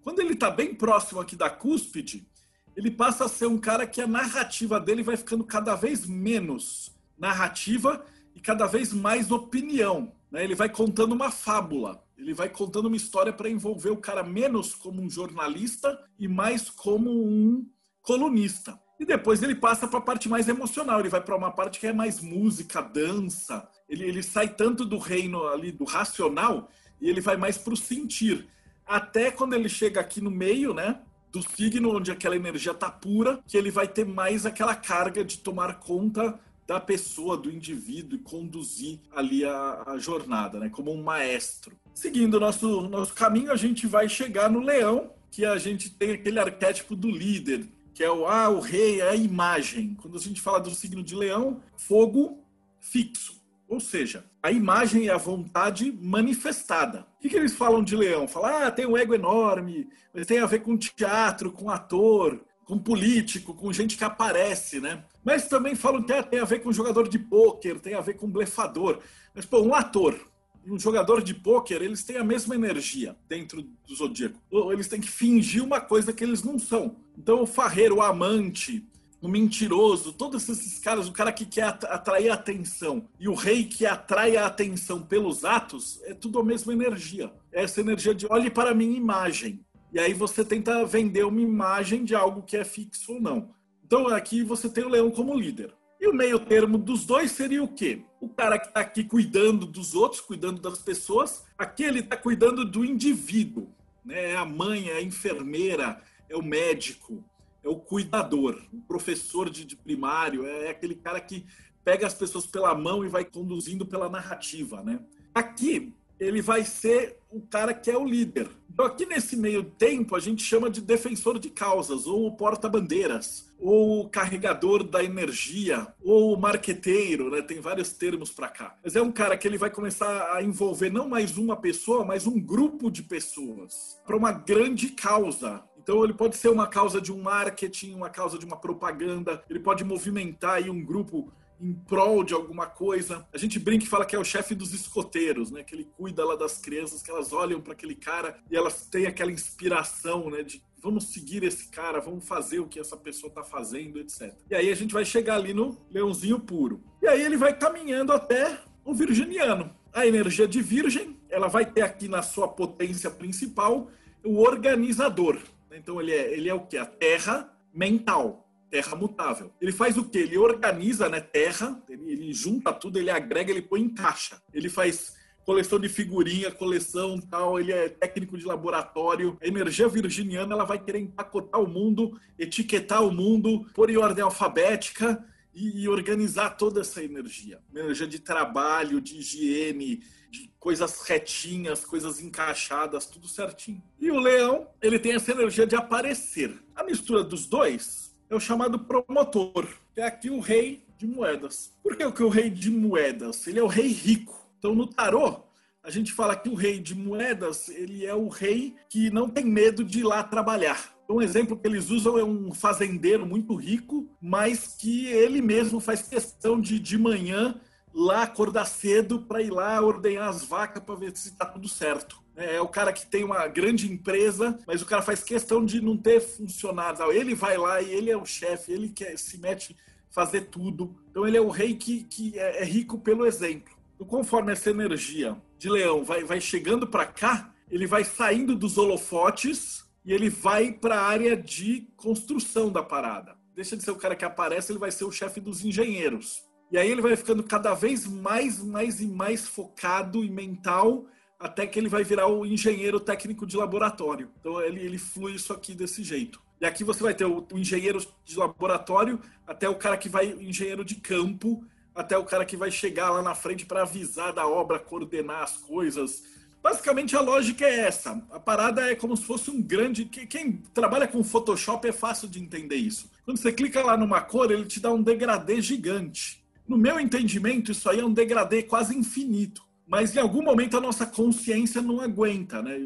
Quando ele está bem próximo aqui da cúspide, ele passa a ser um cara que a narrativa dele vai ficando cada vez menos narrativa e cada vez mais opinião. Né? Ele vai contando uma fábula, ele vai contando uma história para envolver o cara menos como um jornalista e mais como um colunista. E depois ele passa para a parte mais emocional, ele vai para uma parte que é mais música, dança. Ele, ele sai tanto do reino ali do racional e ele vai mais para o sentir. Até quando ele chega aqui no meio, né? Do signo onde aquela energia tá pura, que ele vai ter mais aquela carga de tomar conta da pessoa, do indivíduo e conduzir ali a, a jornada, né? Como um maestro. Seguindo o nosso, nosso caminho, a gente vai chegar no leão, que a gente tem aquele arquétipo do líder, que é o, ah, o rei, é a imagem. Quando a gente fala do signo de leão, fogo fixo. Ou seja, a imagem é a vontade manifestada. O que, que eles falam de leão? Falam, ah, tem um ego enorme, tem a ver com teatro, com ator, com político, com gente que aparece, né? Mas também falam que ah, tem a ver com jogador de pôquer, tem a ver com blefador. Mas, pô, um ator, um jogador de pôquer, eles têm a mesma energia dentro do zodíaco. Eles têm que fingir uma coisa que eles não são. Então, o farreiro, o amante, o mentiroso, todos esses caras, o cara que quer atrair a atenção e o rei que atrai a atenção pelos atos, é tudo a mesma energia. É essa energia de olhe para a minha imagem. E aí você tenta vender uma imagem de algo que é fixo ou não. Então aqui você tem o leão como líder. E o meio termo dos dois seria o quê? O cara que está aqui cuidando dos outros, cuidando das pessoas, aqui ele está cuidando do indivíduo. Né? É a mãe, é a enfermeira, é o médico, é o cuidador, o professor de, de primário, é aquele cara que pega as pessoas pela mão e vai conduzindo pela narrativa. Né? Aqui ele vai ser o cara que é o líder. Então, aqui nesse meio tempo, a gente chama de defensor de causas, ou porta-bandeiras, ou carregador da energia, ou marqueteiro, né? Tem vários termos para cá. Mas é um cara que ele vai começar a envolver não mais uma pessoa, mas um grupo de pessoas para uma grande causa. Então ele pode ser uma causa de um marketing, uma causa de uma propaganda, ele pode movimentar aí um grupo em prol de alguma coisa. A gente brinca e fala que é o chefe dos escoteiros, né? Que ele cuida lá das crianças, que elas olham para aquele cara e elas têm aquela inspiração, né? De vamos seguir esse cara, vamos fazer o que essa pessoa está fazendo, etc. E aí a gente vai chegar ali no leãozinho puro. E aí ele vai caminhando até o virginiano. A energia de virgem, ela vai ter aqui na sua potência principal o organizador. Então ele é, ele é o que? A terra mental terra mutável. Ele faz o quê? Ele organiza, né, terra, ele, ele, junta tudo, ele agrega, ele põe em caixa. Ele faz coleção de figurinha, coleção tal, ele é técnico de laboratório. A energia virginiana, ela vai querer empacotar o mundo, etiquetar o mundo, pôr em ordem alfabética e, e organizar toda essa energia. energia de trabalho, de higiene, de coisas retinhas, coisas encaixadas, tudo certinho. E o leão, ele tem essa energia de aparecer. A mistura dos dois é o chamado promotor, que é aqui o rei de moedas. Por que, que o rei de moedas? Ele é o rei rico. Então, no tarô, a gente fala que o rei de moedas, ele é o rei que não tem medo de ir lá trabalhar. Um exemplo que eles usam é um fazendeiro muito rico, mas que ele mesmo faz questão de de manhã lá acordar cedo para ir lá ordenhar as vacas para ver se está tudo certo. É, é o cara que tem uma grande empresa, mas o cara faz questão de não ter funcionários. Ele vai lá e ele é o chefe, ele quer se mete fazer tudo. Então ele é o rei que, que é, é rico pelo exemplo. Então, conforme essa energia de leão vai, vai chegando para cá, ele vai saindo dos holofotes e ele vai para a área de construção da parada. Deixa de ser o cara que aparece, ele vai ser o chefe dos engenheiros. E aí ele vai ficando cada vez mais, mais e mais focado e mental até que ele vai virar o engenheiro técnico de laboratório. Então ele, ele flui isso aqui desse jeito. E aqui você vai ter o, o engenheiro de laboratório, até o cara que vai, o engenheiro de campo, até o cara que vai chegar lá na frente para avisar da obra, coordenar as coisas. Basicamente a lógica é essa. A parada é como se fosse um grande. Quem trabalha com Photoshop é fácil de entender isso. Quando você clica lá numa cor, ele te dá um degradê gigante. No meu entendimento, isso aí é um degradê quase infinito mas em algum momento a nossa consciência não aguenta, né?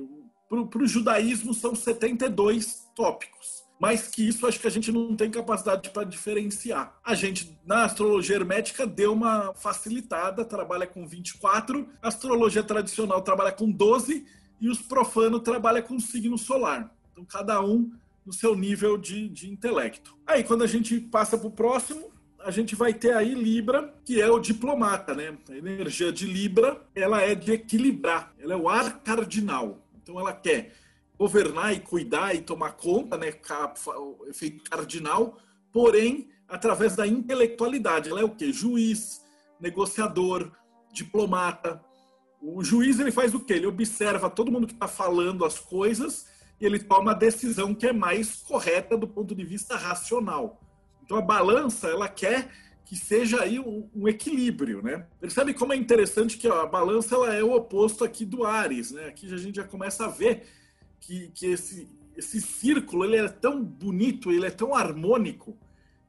Para o judaísmo são 72 tópicos. Mais que isso, acho que a gente não tem capacidade para diferenciar. A gente, na astrologia hermética, deu uma facilitada, trabalha com 24, a astrologia tradicional trabalha com 12 e os profanos trabalham com signo solar. Então, cada um no seu nível de, de intelecto. Aí, quando a gente passa para o próximo, a gente vai ter aí Libra, que é o diplomata, né? A energia de Libra, ela é de equilibrar, ela é o ar cardinal. Então ela quer governar e cuidar e tomar conta, né? O efeito cardinal, porém, através da intelectualidade. Ela é o quê? Juiz, negociador, diplomata. O juiz ele faz o quê? Ele observa todo mundo que está falando as coisas e ele toma a decisão que é mais correta do ponto de vista racional. Então a balança ela quer que seja aí um, um, equilíbrio, né? Percebe como é interessante que ó, a balança ela é o oposto aqui do Ares, né? Aqui a gente já começa a ver que, que esse, esse círculo ele é tão bonito, ele é tão harmônico,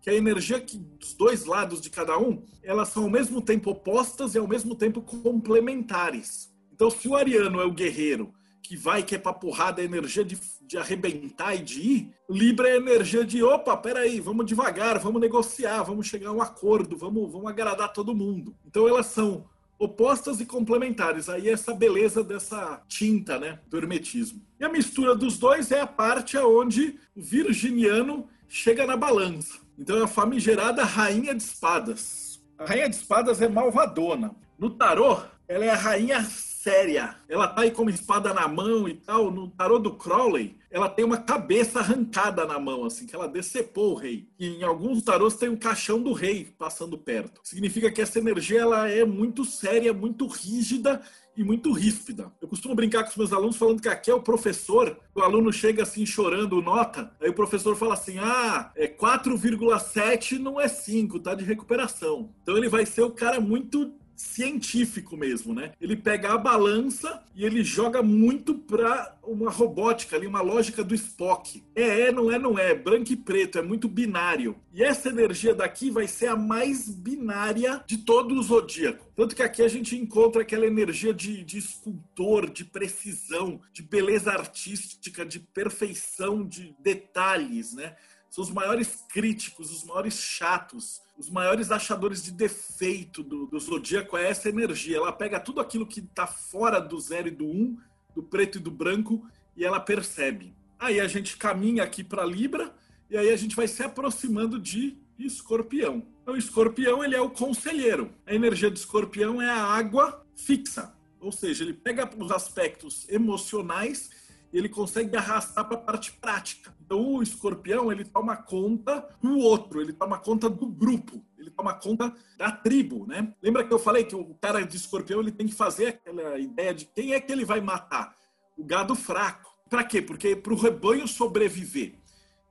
que a energia que dos dois lados de cada um, elas são ao mesmo tempo opostas e ao mesmo tempo complementares. Então, se o ariano é o guerreiro que vai, que é pra porrada, a energia de, de arrebentar e de ir. Libra é a energia de, opa, peraí, vamos devagar, vamos negociar, vamos chegar a um acordo, vamos, vamos agradar todo mundo. Então elas são opostas e complementares. Aí essa beleza dessa tinta, né, do hermetismo. E a mistura dos dois é a parte onde o virginiano chega na balança. Então é a famigerada rainha de espadas. A rainha de espadas é malvadona. No tarô, ela é a rainha séria. Ela tá aí com uma espada na mão e tal. No tarô do Crowley, ela tem uma cabeça arrancada na mão, assim, que ela decepou o rei. E em alguns tarôs tem um caixão do rei passando perto. Significa que essa energia ela é muito séria, muito rígida e muito ríspida. Eu costumo brincar com os meus alunos falando que aqui é o professor, o aluno chega assim chorando nota, aí o professor fala assim: "Ah, é 4,7 não é 5, tá de recuperação". Então ele vai ser o cara muito científico mesmo, né? Ele pega a balança e ele joga muito para uma robótica ali, uma lógica do Spock. É, é, não é, não é, branco e preto, é muito binário. E essa energia daqui vai ser a mais binária de todo o zodíaco. Tanto que aqui a gente encontra aquela energia de, de escultor, de precisão, de beleza artística, de perfeição, de detalhes, né? São os maiores críticos, os maiores chatos os maiores achadores de defeito do, do zodíaco é essa energia. Ela pega tudo aquilo que está fora do zero e do um, do preto e do branco, e ela percebe. Aí a gente caminha aqui para Libra, e aí a gente vai se aproximando de Escorpião. Então, o Escorpião ele é o conselheiro. A energia do Escorpião é a água fixa, ou seja, ele pega os aspectos emocionais ele consegue arrastar para a parte prática. Então, o Escorpião ele toma conta do outro, ele toma conta do grupo, ele toma conta da tribo, né? Lembra que eu falei que o cara de Escorpião ele tem que fazer aquela ideia de quem é que ele vai matar? O gado fraco. Para quê? Porque para o rebanho sobreviver.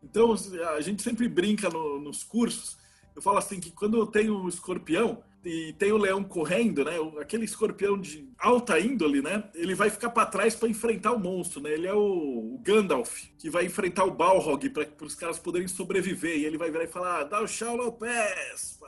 Então, a gente sempre brinca no, nos cursos. Eu falo assim que quando eu tenho um escorpião e tem o leão correndo, né? Aquele escorpião de alta índole, né? Ele vai ficar para trás para enfrentar o monstro, né? Ele é o, Gandalf que vai enfrentar o Balrog para os caras poderem sobreviver. E ele vai virar e falar: ah, dá o chão no pés.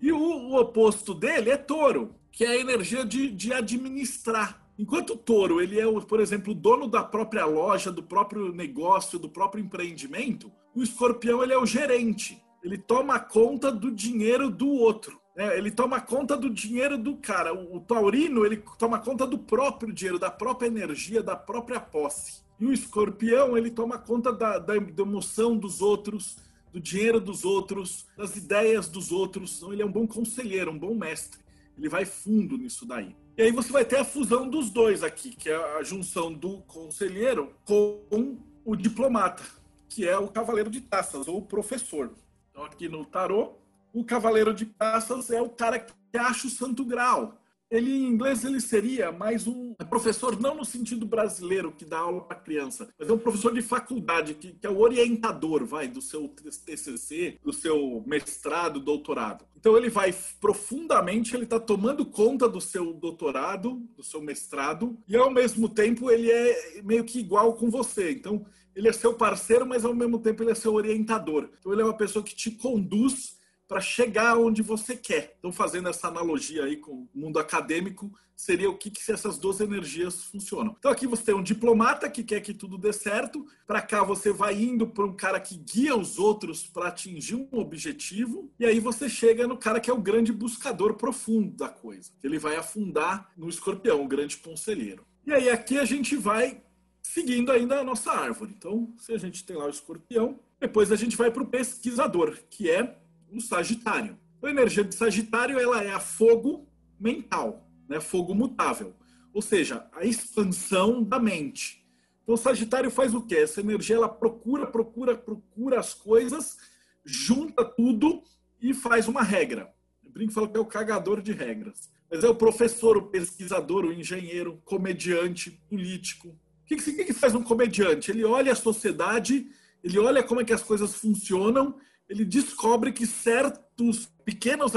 E o, o, oposto dele é touro, que é a energia de, de administrar. Enquanto o touro, ele é, por exemplo, o dono da própria loja, do próprio negócio, do próprio empreendimento, o escorpião ele é o gerente. Ele toma conta do dinheiro do outro. Né? Ele toma conta do dinheiro do cara. O, o taurino, ele toma conta do próprio dinheiro, da própria energia, da própria posse. E o escorpião, ele toma conta da, da emoção dos outros, do dinheiro dos outros, das ideias dos outros. Então, ele é um bom conselheiro, um bom mestre. Ele vai fundo nisso daí. E aí você vai ter a fusão dos dois aqui, que é a junção do conselheiro com o diplomata, que é o cavaleiro de taças, ou o professor. Então aqui no tarô, o cavaleiro de taças é o cara que acha o santo grau, ele em inglês ele seria mais um professor não no sentido brasileiro que dá aula para criança, mas é um professor de faculdade que, que, é o orientador, vai do seu TCC, do seu mestrado, doutorado. Então ele vai profundamente, ele está tomando conta do seu doutorado, do seu mestrado e ao mesmo tempo ele é meio que igual com você. Então ele é seu parceiro, mas ao mesmo tempo ele é seu orientador. Então ele é uma pessoa que te conduz para chegar onde você quer. Então, fazendo essa analogia aí com o mundo acadêmico, seria o que, que essas duas energias funcionam. Então, aqui você tem um diplomata que quer que tudo dê certo, para cá você vai indo para um cara que guia os outros para atingir um objetivo, e aí você chega no cara que é o grande buscador profundo da coisa. Ele vai afundar no escorpião, o grande conselheiro. E aí aqui a gente vai seguindo ainda a nossa árvore. Então, se a gente tem lá o escorpião, depois a gente vai para o pesquisador, que é o Sagitário. A energia de Sagitário ela é a fogo mental, né? fogo mutável, ou seja, a expansão da mente. Então, o Sagitário faz o quê? Essa energia ela procura, procura, procura as coisas, junta tudo e faz uma regra. Eu brinco falo que é o cagador de regras. Mas é o professor, o pesquisador, o engenheiro, comediante, político. O que, que, que faz um comediante? Ele olha a sociedade, ele olha como é que as coisas funcionam ele descobre que certos pequenos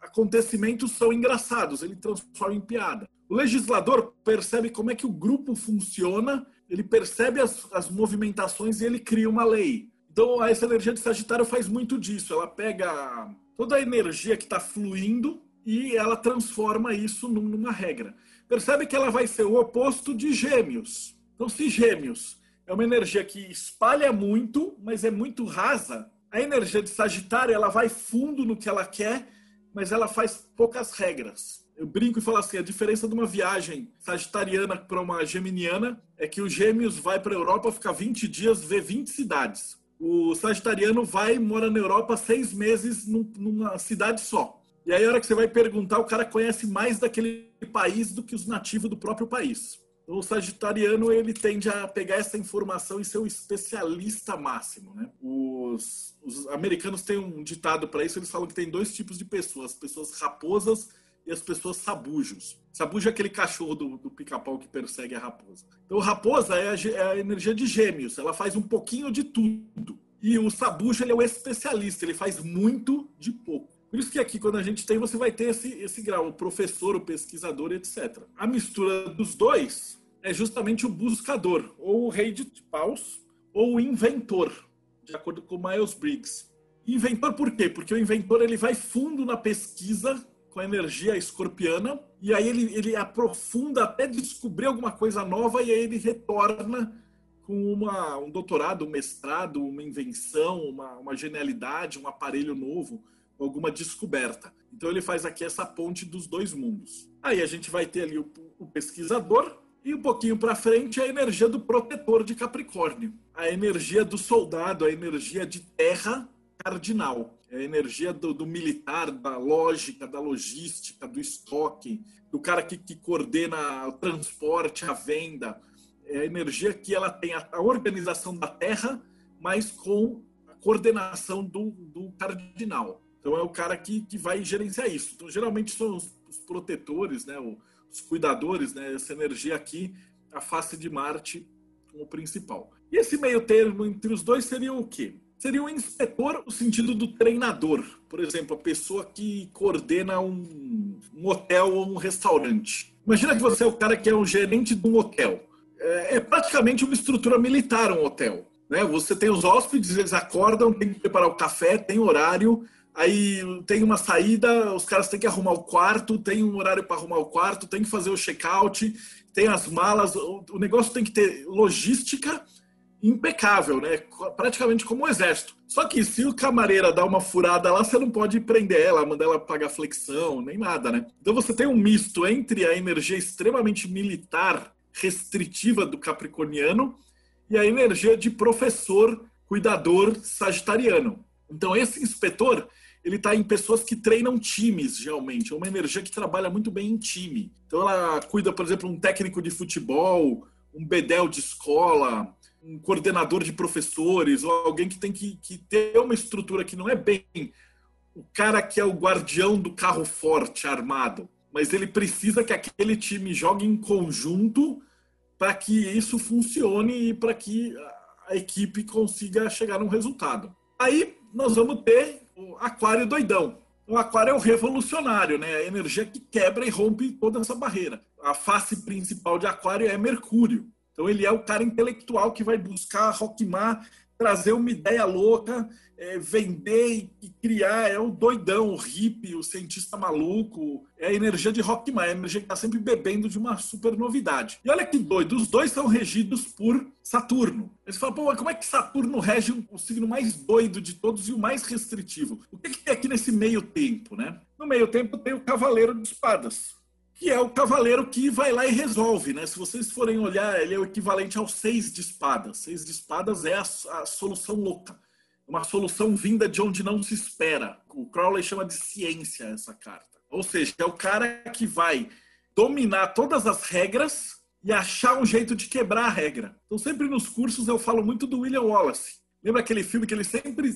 acontecimentos são engraçados, ele transforma em piada. O legislador percebe como é que o grupo funciona, ele percebe as, as movimentações e ele cria uma lei. Então, essa energia de Sagitário faz muito disso. Ela pega toda a energia que está fluindo e ela transforma isso numa regra. Percebe que ela vai ser o oposto de Gêmeos. Então, se Gêmeos é uma energia que espalha muito, mas é muito rasa, a energia de Sagitário ela vai fundo no que ela quer, mas ela faz poucas regras. Eu brinco e falo assim: a diferença de uma viagem sagitariana para uma geminiana é que o Gêmeos vai para a Europa ficar 20 dias, ver 20 cidades. O sagitariano vai mora na Europa seis meses numa cidade só. E aí, a hora que você vai perguntar, o cara conhece mais daquele país do que os nativos do próprio país. Então, o sagitariano ele tende a pegar essa informação e ser o especialista máximo. Né? Os os americanos têm um ditado para isso, eles falam que tem dois tipos de pessoas, as pessoas raposas e as pessoas sabujos. Sabujo é aquele cachorro do, do pica-pau que persegue a raposa. Então, raposa é a, é a, energia de gêmeos, ela faz um pouquinho de tudo. E o sabujo ele é o especialista, ele faz muito de pouco. Por isso que aqui, quando a gente tem, você vai ter esse, esse grau, o professor, o pesquisador, etc. A mistura dos dois é justamente o buscador, ou o rei de paus, ou o inventor de acordo com Miles Briggs. Inventor por quê? Porque o inventor ele vai fundo na pesquisa com a energia escorpiana e aí ele, ele aprofunda até descobrir alguma coisa nova e aí ele retorna com uma, um doutorado, um mestrado, uma invenção, uma, uma genialidade, um aparelho novo. alguma descoberta. Então ele faz aqui essa ponte dos dois mundos. Aí a gente vai ter ali o, o pesquisador e um pouquinho para frente a energia do protetor de Capricórnio, a energia do soldado, a energia de terra cardinal, é a energia do, do militar, da lógica, da logística, do estoque, do cara que, que coordena o transporte, a venda. É a energia que ela tem a, a organização da terra, mas com a coordenação do, do cardinal. Então é o cara que, que vai gerenciar isso. Então geralmente são os, os protetores, né, os cuidadores, né, essa energia aqui, a face de Marte como principal. E esse meio termo entre os dois seria o quê? Seria o inspetor no sentido do treinador. Por exemplo, a pessoa que coordena um, um hotel ou um restaurante. Imagina que você é o cara que é o gerente de um hotel. É, é praticamente uma estrutura militar um hotel. Né? Você tem os hóspedes, eles acordam, tem que preparar o café, tem horário, aí tem uma saída, os caras têm que arrumar o quarto, tem um horário para arrumar o quarto, tem que fazer o check-out, tem as malas, o negócio tem que ter logística impecável, né? Praticamente como um exército. Só que se o camareira dá uma furada lá, você não pode prender ela, mandar ela pagar flexão, nem nada, né? Então você tem um misto entre a energia extremamente militar, restritiva do capricorniano e a energia de professor, cuidador sagitariano. Então esse inspetor, ele está em pessoas que treinam times, geralmente. É uma energia que trabalha muito bem em time. Então ela cuida, por exemplo, um técnico de futebol, um bedel de escola, um coordenador de professores, ou alguém que tem que, que ter uma estrutura que não é bem o cara que é o guardião do carro forte armado, mas ele precisa que aquele time jogue em conjunto para que isso funcione e para que a equipe consiga chegar num resultado. Aí nós vamos ter o aquário doidão. O aquário é o revolucionário, né? A energia que quebra e rompe toda essa barreira. A face principal de aquário é Mercúrio. Então ele é o cara intelectual que vai buscar Rockmar, trazer uma ideia louca, é, vender e criar. É o doidão, o hippie, o cientista maluco. É a energia de Rockmar, é a energia que está sempre bebendo de uma super novidade. E olha que doido, os dois são regidos por Saturno. Eles falam, pô, como é que Saturno rege o signo mais doido de todos e o mais restritivo? O que, que tem aqui nesse meio tempo, né? No meio tempo tem o Cavaleiro de Espadas, que é o cavaleiro que vai lá e resolve, né? Se vocês forem olhar, ele é o equivalente ao seis de espadas. Seis de espadas é a, a solução louca, uma solução vinda de onde não se espera. O Crowley chama de ciência essa carta. Ou seja, é o cara que vai dominar todas as regras e achar um jeito de quebrar a regra. Então, sempre nos cursos eu falo muito do William Wallace. Lembra aquele filme que ele sempre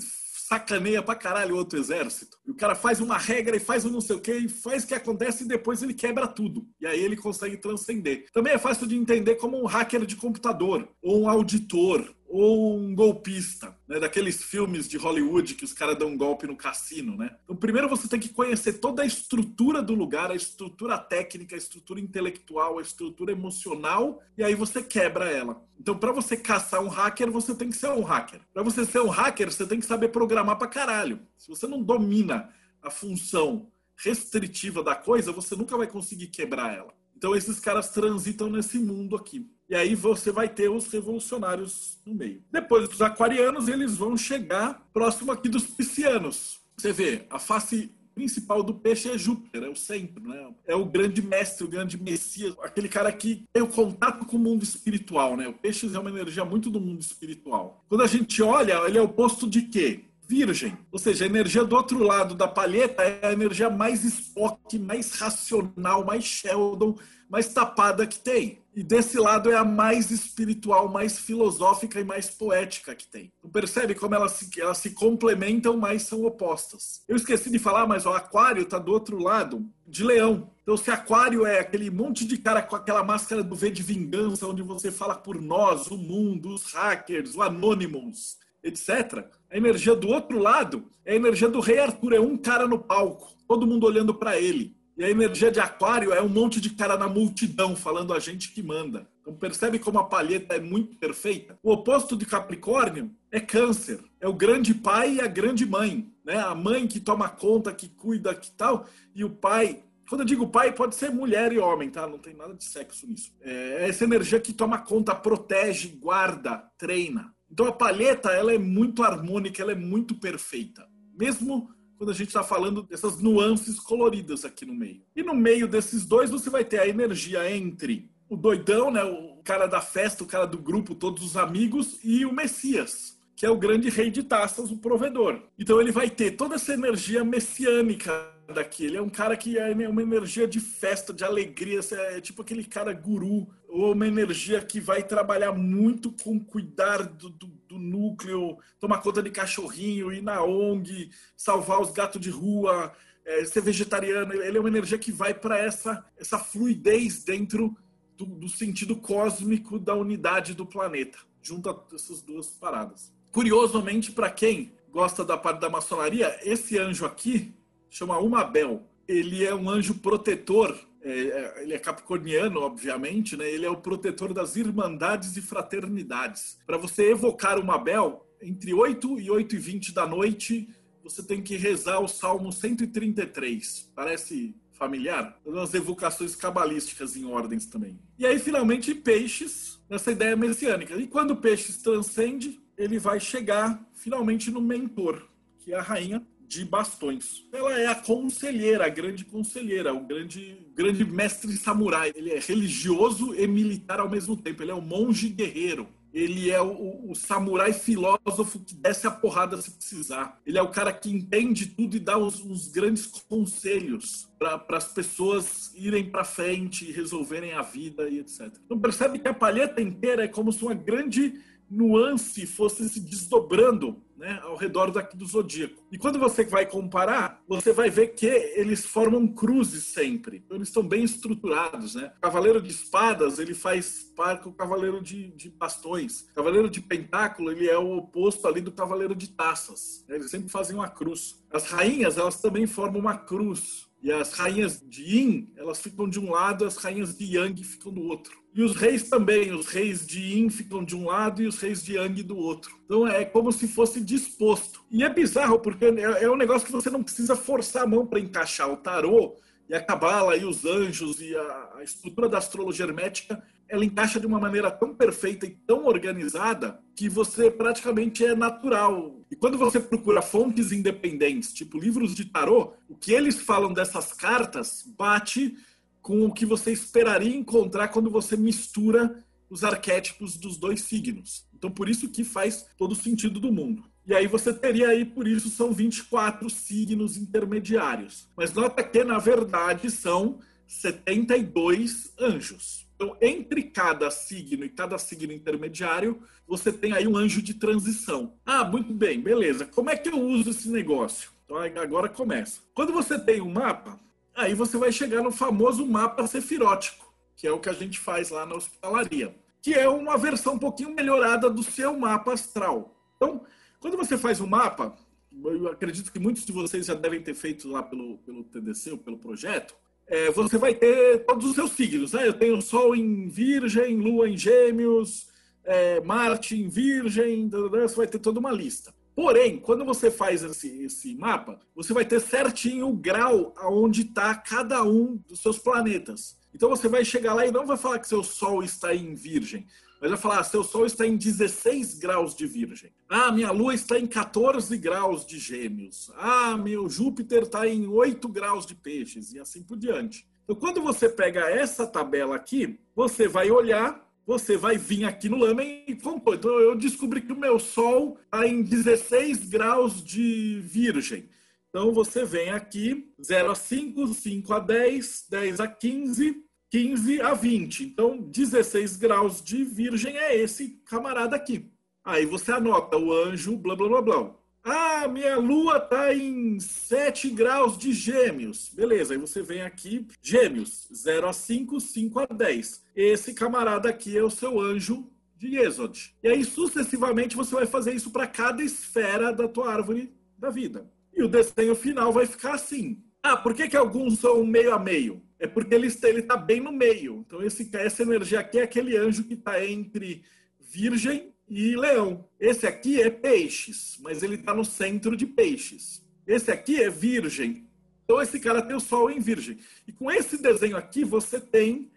sacaneia pra caralho o outro exército? O cara faz uma regra e faz um não sei o que, e faz o que acontece e depois ele quebra tudo. E aí ele consegue transcender. Também é fácil de entender como um hacker de computador, ou um auditor, ou um golpista, né? Daqueles filmes de Hollywood que os caras dão um golpe no cassino, né? Então, primeiro você tem que conhecer toda a estrutura do lugar, a estrutura técnica, a estrutura intelectual, a estrutura emocional, e aí você quebra ela. Então, para você caçar um hacker, você tem que ser um hacker. Para você ser um hacker, você tem que saber programar pra caralho. Se você não domina a função restritiva da coisa, você nunca vai conseguir quebrar ela. Então, esses caras transitam nesse mundo aqui. E aí você vai ter os revolucionários no meio. Depois dos aquarianos, eles vão chegar próximo aqui dos piscianos. Você vê, a face principal do peixe é Júpiter, é o centro, né? É o grande mestre, o grande messias, aquele cara que tem o contato com o mundo espiritual, né? O peixe é uma energia muito do mundo espiritual. Quando a gente olha, ele é o oposto de quê? Virgem. Ou seja, a energia do outro lado da palheta é a energia mais Spock, mais racional, mais Sheldon, mais tapada que tem. E desse lado é a mais espiritual, mais filosófica e mais poética que tem. Então percebe como elas se, elas se complementam, mas são opostas. Eu esqueci de falar, mas o aquário está do outro lado de leão. Então, se aquário é aquele monte de cara com aquela máscara do V de vingança, onde você fala por nós, o mundo, os hackers, o Anonymous, etc. A energia do outro lado é a energia do Rei Arthur, é um cara no palco, todo mundo olhando para ele. E a energia de aquário é um monte de cara na multidão falando a gente que manda. Então percebe como a palheta é muito perfeita? O oposto de Capricórnio é câncer. É o grande pai e a grande mãe. Né? A mãe que toma conta, que cuida, que tal, e o pai quando eu digo pai, pode ser mulher e homem, tá? Não tem nada de sexo nisso. É essa energia que toma conta, protege, guarda, treina. Então a palheta, ela é muito harmônica, ela é muito perfeita. Mesmo quando a gente está falando dessas nuances coloridas aqui no meio. E no meio desses dois você vai ter a energia entre o doidão, né, o cara da festa, o cara do grupo, todos os amigos, e o Messias, que é o grande rei de taças, o provedor. Então ele vai ter toda essa energia messiânica daqui. Ele é um cara que é uma energia de festa, de alegria, é tipo aquele cara guru, ou uma energia que vai trabalhar muito com cuidar do, do, do núcleo, tomar conta de cachorrinho, ir na ONG, salvar os gatos de rua, é, ser vegetariano. Ele é uma energia que vai para essa, essa fluidez dentro do, do sentido cósmico da unidade do planeta. Junta essas duas paradas. Curiosamente, para quem gosta da parte da maçonaria, esse anjo aqui, chama Umabel. Ele é um anjo protetor, é, é, ele é capricorniano, obviamente, né? ele é o protetor das irmandades e fraternidades. Para você evocar Umabel, entre 8 e 8 e 20 da noite, você tem que rezar o Salmo 133. Parece familiar? Umas evocações cabalísticas em ordens também. E aí, finalmente, Peixes, nessa ideia messiânica. E quando Peixes transcende, ele vai chegar finalmente no mentor, que é a rainha de bastões. Ela é a conselheira, a grande conselheira, o grande, grande mestre samurai. Ele é religioso e militar ao mesmo tempo. Ele é o monge guerreiro. Ele é o, o, samurai filósofo que desce a porrada se precisar. Ele é o cara que entende tudo e dá os, os grandes conselhos para as pessoas irem para frente resolverem a vida e etc. Então percebe que a palheta inteira é como se uma grande nuance fosse se desdobrando né, ao redor daqui do zodíaco. E quando você vai comparar, você vai ver que eles formam cruzes sempre. Então, eles estão bem estruturados. Né? Cavaleiro de Espadas ele faz par com o Cavaleiro de, de Bastões. Cavaleiro de Pentáculo ele é o oposto ali do Cavaleiro de Taças. Né? Eles sempre fazem uma cruz. As rainhas elas também formam uma cruz. E as rainhas de Yin, elas ficam de um lado, as rainhas de Yang ficam do outro. E os reis também, os reis de Yin ficam de um lado e os reis de Yang do outro. Então é como se fosse disposto. E é bizarro, porque é, é um negócio que você não precisa forçar a mão para encaixar. O tarô e a cabala e os anjos e a, a estrutura da astrologia hermética ela encaixa de uma maneira tão perfeita e tão organizada que você praticamente é natural. E quando você procura fontes independentes, tipo livros de tarô, o que eles falam dessas cartas bate com o que você esperaria encontrar quando você mistura os arquétipos dos dois signos. Então, por isso que faz todo o sentido do mundo. E aí você teria aí, por isso, são 24 signos intermediários. Mas nota que, na verdade, são 72 anjos. Então, entre cada signo e cada signo intermediário, você tem aí um anjo de transição. Ah, muito bem, beleza. Como é que eu uso esse negócio? Então, agora começa. Quando você tem um mapa, aí você vai chegar no famoso mapa sefirótico, que é o que a gente faz lá na hospitalaria, que é uma versão um pouquinho melhorada do seu mapa astral. Então, quando você faz um mapa, eu acredito que muitos de vocês já devem ter feito lá pelo, pelo TDC ou pelo projeto, é, você vai ter todos os seus signos. Né? Eu tenho Sol em Virgem, Lua em Gêmeos, é, Marte em Virgem, você vai ter toda uma lista. Porém, quando você faz esse, esse mapa, você vai ter certinho o grau aonde está cada um dos seus planetas. Então você vai chegar lá e não vai falar que seu Sol está em Virgem. Mas vai falar, ah, seu Sol está em 16 graus de Virgem. Ah, minha Lua está em 14 graus de Gêmeos. Ah, meu Júpiter está em 8 graus de Peixes e assim por diante. Então, quando você pega essa tabela aqui, você vai olhar, você vai vir aqui no Lamen e compõe. Então, eu descobri que o meu Sol está em 16 graus de Virgem. Então, você vem aqui, 0 a 5, 5 a 10, 10 a 15, 15 a 20. Então, 16 graus de virgem é esse camarada aqui. Aí você anota o anjo, blá, blá, blá, blá. Ah, minha lua tá em 7 graus de gêmeos. Beleza, aí você vem aqui, gêmeos, 0 a 5, 5 a 10. Esse camarada aqui é o seu anjo de Yesod. E aí, sucessivamente, você vai fazer isso para cada esfera da tua árvore da vida. E o desenho final vai ficar assim. Ah, por que, que alguns são meio a meio? É porque ele está, ele está bem no meio. Então, esse, essa energia aqui é aquele anjo que está entre Virgem e Leão. Esse aqui é Peixes, mas ele está no centro de Peixes. Esse aqui é Virgem. Então, esse cara tem o Sol em Virgem. E com esse desenho aqui, você tem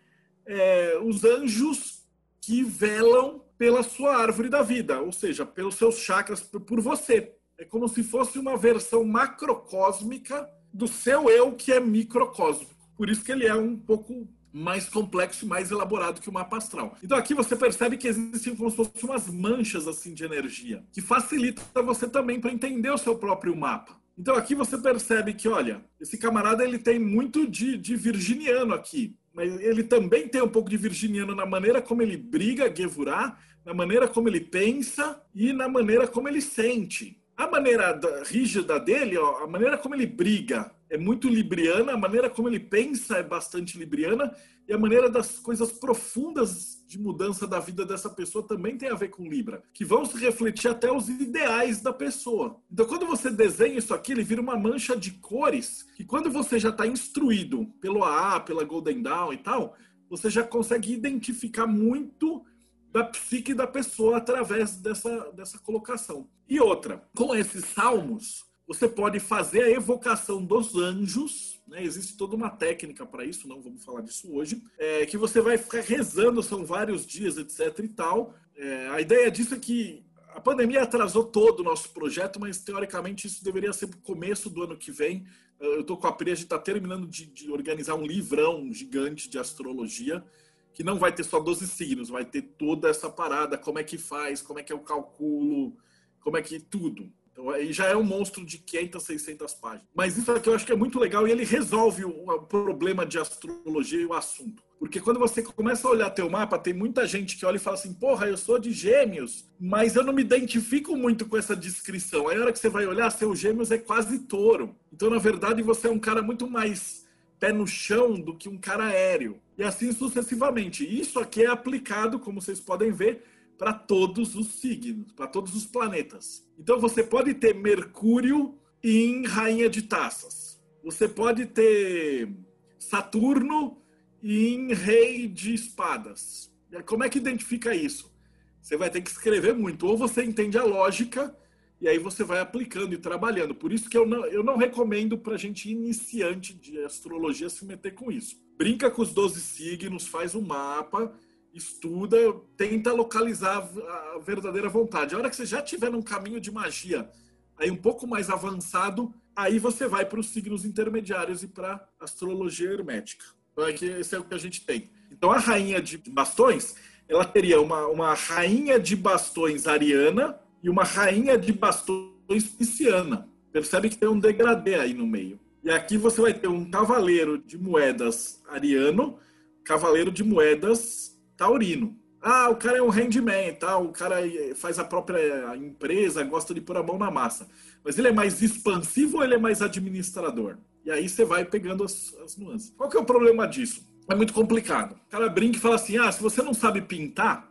é, os anjos que velam pela sua árvore da vida, ou seja, pelos seus chakras, por você. é como se fosse uma versão macrocósmica do seu eu que é microcósmico. Por isso que ele é um pouco mais complexo e mais elaborado que o mapa astral. Então aqui você percebe que existem como se fossem umas manchas assim de energia, que facilita você também para entender o seu próprio mapa. Então aqui você percebe que, olha, esse camarada ele tem muito de, de virginiano aqui, mas ele também tem um pouco de virginiano na maneira como ele briga, Gevurah, na maneira como ele pensa e na maneira como ele sente. A maneira rígida dele, ó, a maneira como ele briga é muito libriana, a maneira como ele pensa é bastante libriana, e a maneira das coisas profundas de mudança da vida dessa pessoa também tem a ver com Libra, que vão se refletir até os ideais da pessoa. Então, quando você desenha isso aqui, ele vira uma mancha de cores, que quando você já está instruído pelo AA, pela Golden Dawn e tal, você já consegue identificar muito da psique da pessoa através dessa, dessa colocação. E outra, com esses salmos, você pode fazer a evocação dos anjos, né? existe toda uma técnica para isso, não vamos falar disso hoje, é, que você vai ficar rezando, são vários dias, etc e tal. É, a ideia disso é que a pandemia atrasou todo o nosso projeto, mas teoricamente isso deveria ser o começo do ano que vem. Eu estou com a Pri, a gente está terminando de, de organizar um livrão gigante de astrologia, que não vai ter só 12 signos, vai ter toda essa parada, como é que faz, como é que é o cálculo, como é que tudo. Então aí já é um monstro de 500, 600 páginas. Mas isso aqui eu acho que é muito legal e ele resolve o problema de astrologia e o assunto. Porque quando você começa a olhar teu mapa, tem muita gente que olha e fala assim: porra, eu sou de gêmeos, mas eu não me identifico muito com essa descrição. Aí a hora que você vai olhar, seu gêmeos é quase touro. Então, na verdade, você é um cara muito mais pé no chão do que um cara aéreo. E assim sucessivamente. Isso aqui é aplicado, como vocês podem ver, para todos os signos, para todos os planetas. Então você pode ter Mercúrio em Rainha de Taças. Você pode ter Saturno em Rei de Espadas. Como é que identifica isso? Você vai ter que escrever muito. Ou você entende a lógica e aí você vai aplicando e trabalhando. Por isso que eu não, eu não recomendo para gente iniciante de astrologia se meter com isso. Brinca com os 12 signos, faz um mapa, estuda, tenta localizar a verdadeira vontade. A hora que você já estiver num caminho de magia aí um pouco mais avançado, aí você vai para os signos intermediários e para astrologia hermética. Então, aqui, esse é o que a gente tem. Então, a rainha de bastões, ela teria uma, uma rainha de bastões ariana, e uma rainha de bastões pisciana. Percebe que tem um degradê aí no meio. E aqui você vai ter um cavaleiro de moedas ariano, cavaleiro de moedas taurino. Ah, o cara é um handman, tá? o cara faz a própria empresa, gosta de pôr a mão na massa. Mas ele é mais expansivo ou ele é mais administrador? E aí você vai pegando as, as nuances. Qual que é o problema disso? É muito complicado. O cara brinca e fala assim: ah, se você não sabe pintar,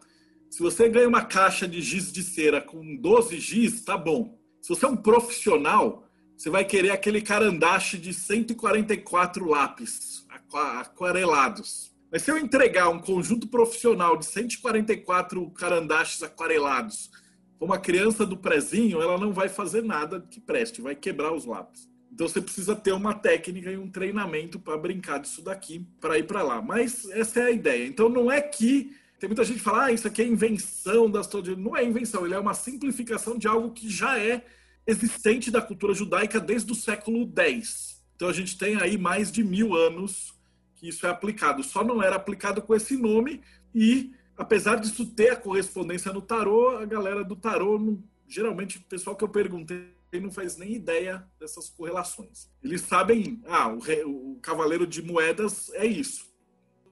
se você ganha uma caixa de giz de cera com 12 giz, tá bom. Se você é um profissional, você vai querer aquele carandache de 144 lápis aquarelados. Mas se eu entregar um conjunto profissional de 144 carandaches aquarelados para uma criança do prezinho, ela não vai fazer nada que preste, vai quebrar os lápis. Então você precisa ter uma técnica e um treinamento para brincar disso daqui, para ir para lá. Mas essa é a ideia. Então não é que tem muita gente que fala, ah, isso aqui é invenção da astrologia. Não é invenção, ele é uma simplificação de algo que já é existente da cultura judaica desde o século X. Então a gente tem aí mais de mil anos que isso é aplicado. Só não era aplicado com esse nome e, apesar disso ter a correspondência no tarô, a galera do tarô, não, geralmente o pessoal que eu perguntei não faz nem ideia dessas correlações. Eles sabem, ah, o, o cavaleiro de moedas é isso.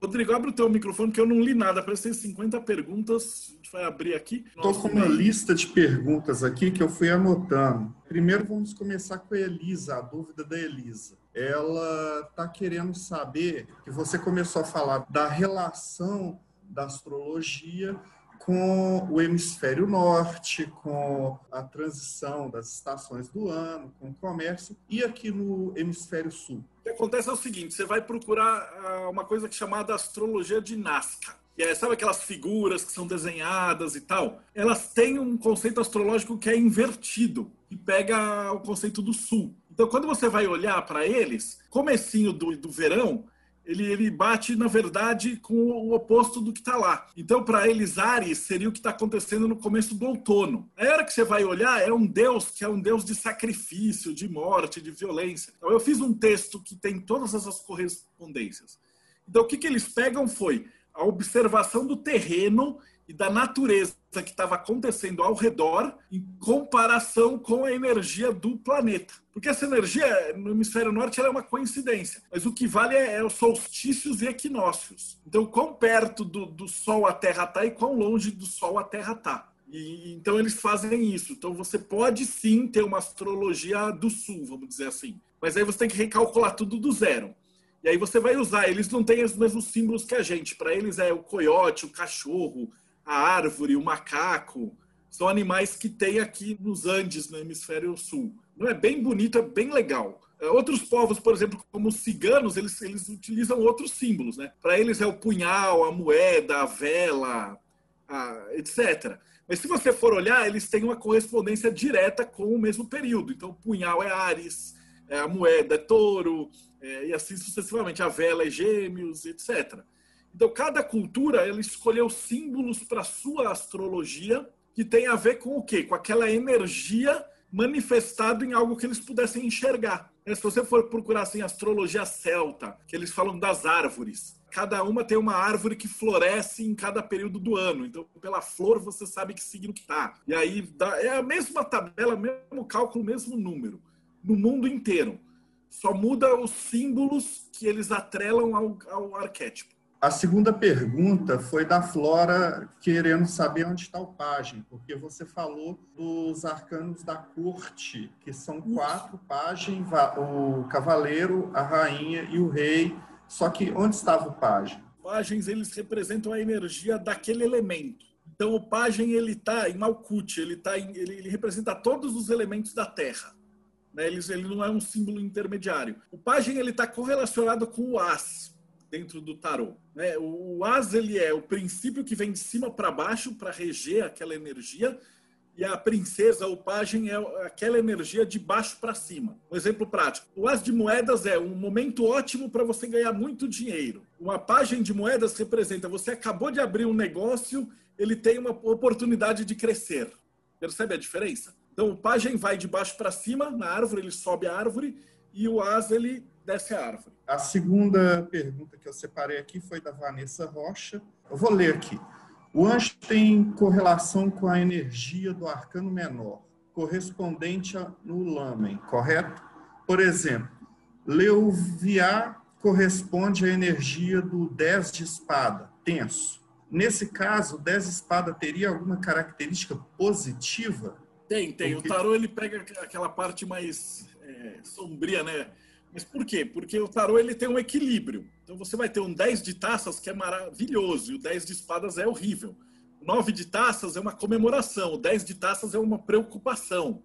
Rodrigo, abre o teu microfone que eu não li nada. Parece ter 50 perguntas. A gente vai abrir aqui. Estou com uma lista de perguntas aqui que eu fui anotando. Primeiro vamos começar com a Elisa, a dúvida da Elisa. Ela está querendo saber que você começou a falar da relação da astrologia com o hemisfério norte, com a transição das estações do ano, com o comércio, e aqui no hemisfério sul. O que acontece é o seguinte: você vai procurar ah, uma coisa é chamada astrologia de Nazca. E é, sabe aquelas figuras que são desenhadas e tal? Elas têm um conceito astrológico que é invertido, e pega o conceito do sul. Então, quando você vai olhar para eles, comecinho do, do verão, ele, ele bate, na verdade, com o oposto do que está lá. Então, para eles, Ares seria o que está acontecendo no começo do outono. A hora que você vai olhar, é um deus que é um deus de sacrifício, de morte, de violência. Então, eu fiz um texto que tem todas essas correspondências. Então, o que, que eles pegam foi a observação do terreno e da natureza que estava acontecendo ao redor em comparação com a energia do planeta. Porque essa energia no hemisfério norte é uma coincidência, mas o que vale é, é, os solstícios e equinócios. Então, quão perto do, do Sol a Terra está e quão longe do Sol a Terra está. Então eles fazem isso. Então você pode sim ter uma astrologia do sul, vamos dizer assim. Mas aí você tem que recalcular tudo do zero. E aí você vai usar. Eles não têm os mesmos símbolos que a gente. Para eles é o coiote, o cachorro, a árvore, o macaco, são animais que tem aqui nos Andes, no hemisfério sul. Não é bem bonito, é bem legal. É, outros povos, por exemplo, como os ciganos, eles, eles utilizam outros símbolos, né? Para eles é o punhal, a moeda, a vela, a, etc. Mas se você for olhar, eles têm uma correspondência direta com o mesmo período. Então, o punhal é Ares, é a moeda é touro, é, e assim sucessivamente. A vela é gêmeos, etc. Então, cada cultura ela escolheu símbolos para sua astrologia que tem a ver com o quê? Com aquela energia manifestada em algo que eles pudessem enxergar. Se você for procurar assim, astrologia celta, que eles falam das árvores, cada uma tem uma árvore que floresce em cada período do ano. Então, pela flor, você sabe que signo que tá. E aí é a mesma tabela, mesmo cálculo, mesmo número, no mundo inteiro. Só muda os símbolos que eles atrelam ao, ao arquétipo. A segunda pergunta foi da Flora querendo saber onde está o pajem, porque você falou dos arcanos da corte, que são quatro pajem, o cavaleiro, a rainha e o rei. Só que onde estava o pajem? Pagens eles representam a energia daquele elemento. Então o pajem ele está em Malkuth, ele tá em, ele, ele, representa todos os elementos da Terra. Né? Ele, ele não é um símbolo intermediário. O pajem ele está correlacionado com o as, dentro do tarô. Né? O as ele é o princípio que vem de cima para baixo para reger aquela energia e a princesa, o pajem, é aquela energia de baixo para cima. Um exemplo prático. O as de moedas é um momento ótimo para você ganhar muito dinheiro. Uma pajem de moedas representa você acabou de abrir um negócio, ele tem uma oportunidade de crescer. Percebe a diferença? Então o pajem vai de baixo para cima na árvore, ele sobe a árvore e o as ele desce a árvore. A segunda pergunta que eu separei aqui foi da Vanessa Rocha. Eu vou ler aqui. O anjo tem correlação com a energia do arcano menor, correspondente no lamen, correto? Por exemplo, Leuviá corresponde à energia do 10 de espada, tenso. Nesse caso, o 10 de espada teria alguma característica positiva? Tem, tem. Porque... O tarô ele pega aquela parte mais é, sombria, né? Mas por quê? Porque o tarô ele tem um equilíbrio. Então você vai ter um 10 de taças que é maravilhoso e o 10 de espadas é horrível. O 9 de taças é uma comemoração, o 10 de taças é uma preocupação.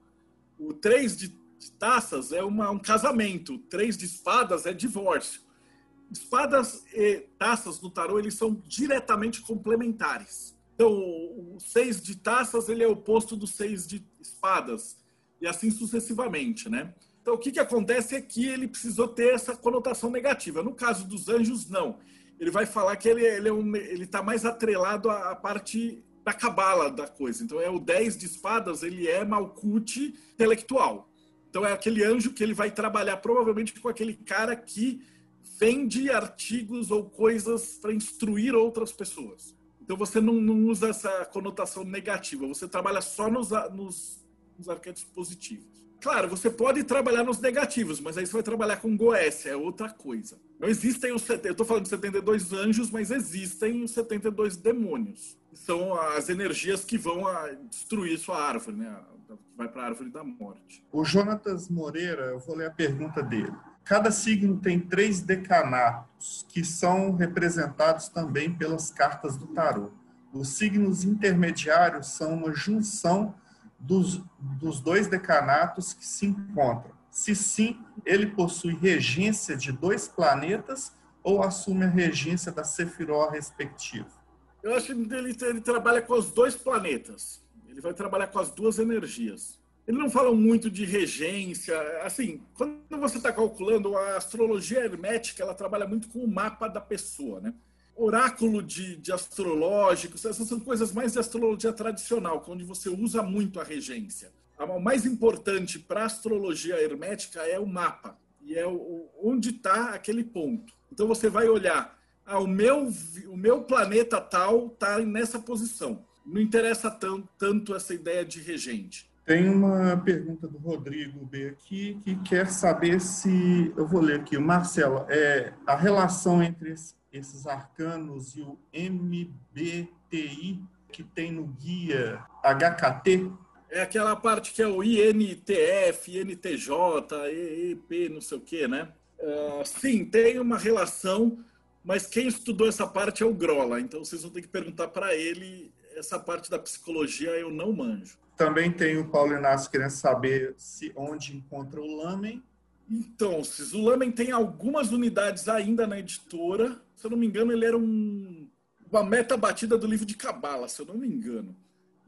O 3 de, taças é uma, um casamento, o 3 de espadas é divórcio. Espadas e taças no tarô eles são diretamente complementares. Então, o 6 de taças ele é o oposto do 6 de espadas e assim sucessivamente, né? Então, o que, que acontece é que ele precisou ter essa conotação negativa. No caso dos anjos, não. Ele vai falar que ele está ele é um, tá mais atrelado à, parte da cabala da coisa. Então, é o 10 de espadas, ele é Malkuth intelectual. Então, é aquele anjo que ele vai trabalhar provavelmente com aquele cara que vende artigos ou coisas para instruir outras pessoas. Então, você não, não, usa essa conotação negativa, você trabalha só nos, nos, nos arquétipos positivos. Claro, você pode trabalhar nos negativos, mas aí você vai trabalhar com Goécia, é outra coisa. Não existem os. Eu estou falando de 72 anjos, mas existem os 72 demônios. São as energias que vão destruir sua árvore, né? Vai para a árvore da morte. O Jonatas Moreira, eu vou ler a pergunta dele. Cada signo tem três decanatos, que são representados também pelas cartas do tarô. Os signos intermediários são uma junção dos, dos dois decanatos que se encontram. Se sim, ele possui regência de dois planetas ou assume a regência da Sefiró respectiva? Eu acho que ele, ele trabalha com os dois planetas. Ele vai trabalhar com as duas energias. Eles não falam muito de regência. Assim, quando você está calculando, a astrologia hermética ela trabalha muito com o mapa da pessoa, né? Oráculo de, de astrológicos, essas são coisas mais de astrologia tradicional, onde você usa muito a regência. O mais importante para a astrologia hermética é o mapa, e é o, onde está aquele ponto. Então você vai olhar, ah, o, meu, o meu planeta tal está nessa posição. Não interessa tanto, tanto essa ideia de regente. Tem uma pergunta do Rodrigo B aqui que quer saber se eu vou ler aqui, Marcelo, é a relação entre esses arcanos e o MBTI que tem no guia HKT. É aquela parte que é o INTF, INTJ, EEP, não sei o quê, né? Uh, sim, tem uma relação, mas quem estudou essa parte é o Grola, então vocês vão ter que perguntar para ele essa parte da psicologia eu não manjo. Também tem o Paulo Inácio querendo saber se onde encontra o Lamen. Então, o Lamen tem algumas unidades ainda na editora. Se eu não me engano, ele era um, uma meta batida do livro de Cabala, se eu não me engano.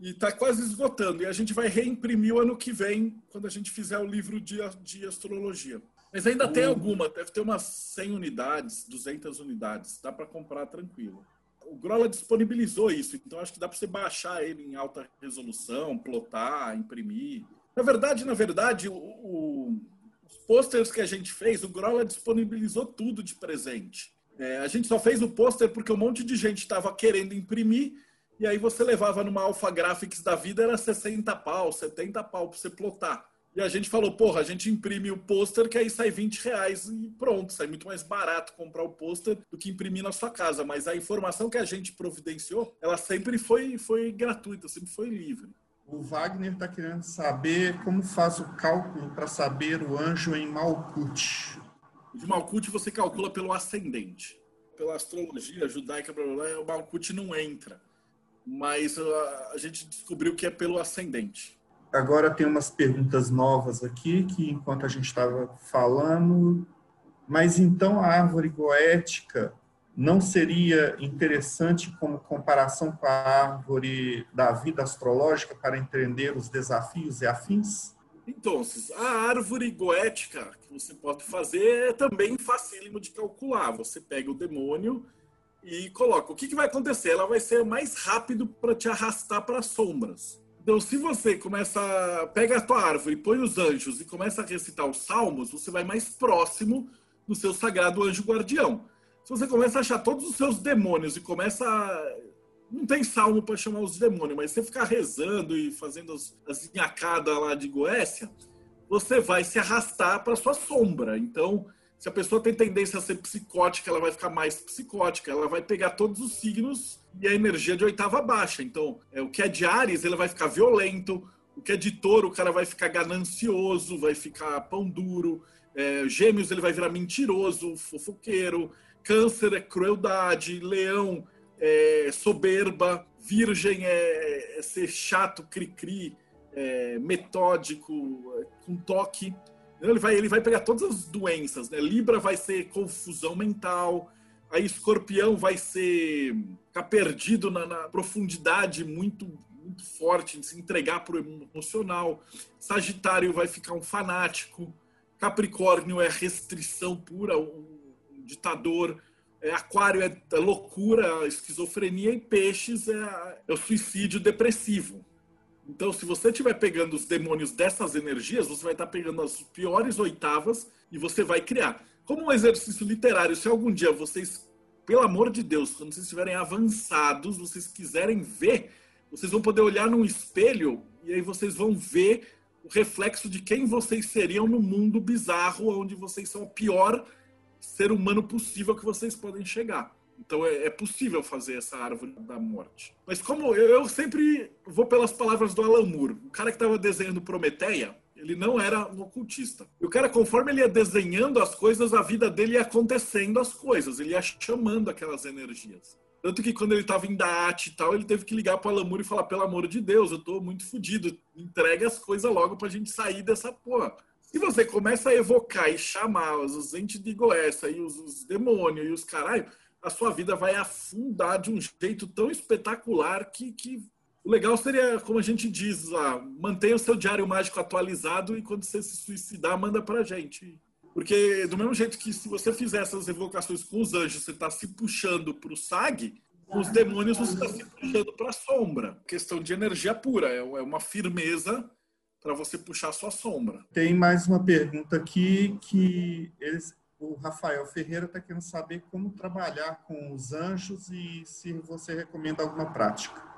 E está quase esgotando. E a gente vai reimprimir o ano que vem, quando a gente fizer o livro de, de astrologia. Mas ainda tem alguma, deve ter umas 100 unidades, 200 unidades. Dá para comprar tranquilo o Grola disponibilizou isso, então acho que dá para você baixar ele em alta resolução, plotar, imprimir. Na verdade, na verdade, o, o, os posters que a gente fez, o Grola disponibilizou tudo de presente. É, a gente só fez o pôster porque um monte de gente estava querendo imprimir e aí você levava numa Alpha Graphics da vida, era 60 pau, 70 pau para você plotar. E a gente falou, porra, a gente imprime o pôster que aí sai 20 reais e pronto, sai muito mais barato comprar o pôster do que imprimir na sua casa. Mas a informação que a gente providenciou, ela sempre foi, foi gratuita, sempre foi livre. O Wagner está querendo saber como faz o cálculo para saber o anjo em Malkuth. De Malkuth você calcula pelo ascendente. Pela astrologia judaica, o Malkuth não entra. Mas a, a gente descobriu que é pelo ascendente agora tem umas perguntas novas aqui, que enquanto a gente estava falando, mas então a árvore goética não seria interessante como comparação com a árvore da vida astrológica para entender os desafios e afins? Então, a árvore goética que você pode fazer é também facílimo de calcular. Você pega o demônio e coloca. O que, que vai acontecer? Ela vai ser mais rápido para te arrastar para as sombras. Então, se você começa, pega a tua árvore, põe os anjos e começa a recitar os salmos, você vai mais próximo do seu sagrado anjo guardião. Se você começa a achar todos os seus demônios e começa a... não tem salmo para chamar os demônios, mas você ficar rezando e fazendo as, as lá de Goécia, você vai se arrastar para sua sombra. Então, se a pessoa tem tendência a ser psicótica, ela vai ficar mais psicótica. Ela vai pegar todos os signos e a energia de oitava baixa. Então, é, o que é de Ares, ele vai ficar violento, o que é de touro, o cara vai ficar ganancioso, vai ficar pão duro, é, gêmeos, ele vai virar mentiroso, fofoqueiro, câncer é crueldade, leão é soberba, virgem é, é ser chato, cri-cri, é, metódico, é, com toque. Ele vai, ele vai pegar todas as doenças, né? Libra vai ser confusão mental, Aí escorpião vai ser ficar perdido na, na profundidade muito muito forte, de se entregar para o emocional. Sagitário vai ficar um fanático. Capricórnio é restrição pura, um ditador. É, aquário é, é loucura, esquizofrenia. E peixes é, é o suicídio depressivo. Então, se você estiver pegando os demônios dessas energias, você vai estar pegando as piores oitavas e você vai criar. Como um exercício literário, se algum dia vocês, pelo amor de Deus, quando vocês estiverem avançados, vocês quiserem ver, vocês vão poder olhar num espelho e aí vocês vão ver o reflexo de quem vocês seriam no mundo bizarro, onde vocês são o pior ser humano possível que vocês podem chegar. Então é, é, possível fazer essa árvore da morte. Mas como eu, eu sempre vou pelas palavras do Alan Moore, o cara que estava desenhando Prometeia, ele não era um ocultista. E o cara, conforme ele ia desenhando as coisas, a vida dele ia acontecendo as coisas, ele ia chamando aquelas energias. Tanto que quando ele estava em Daat e tal, ele teve que ligar para o Alamur e falar: pelo amor de Deus, eu estou muito fodido, entregue as coisas logo para a gente sair dessa porra. Se você começa a evocar e chamar os entes de Goessa e os, os demônios e os caralho, a sua vida vai afundar de um jeito tão espetacular que, que O legal seria, como a gente diz lá, mantenha o seu diário mágico atualizado e quando você se suicidar, manda pra gente. Porque do mesmo jeito que se você fizer essas evocações com os anjos, você está se puxando para o SAG, com os demônios você está se puxando para a sombra. Questão de energia pura, é, é uma firmeza para você puxar a sua sombra. Tem mais uma pergunta aqui que eles, o Rafael Ferreira está querendo saber como trabalhar com os anjos e se você recomenda alguma prática.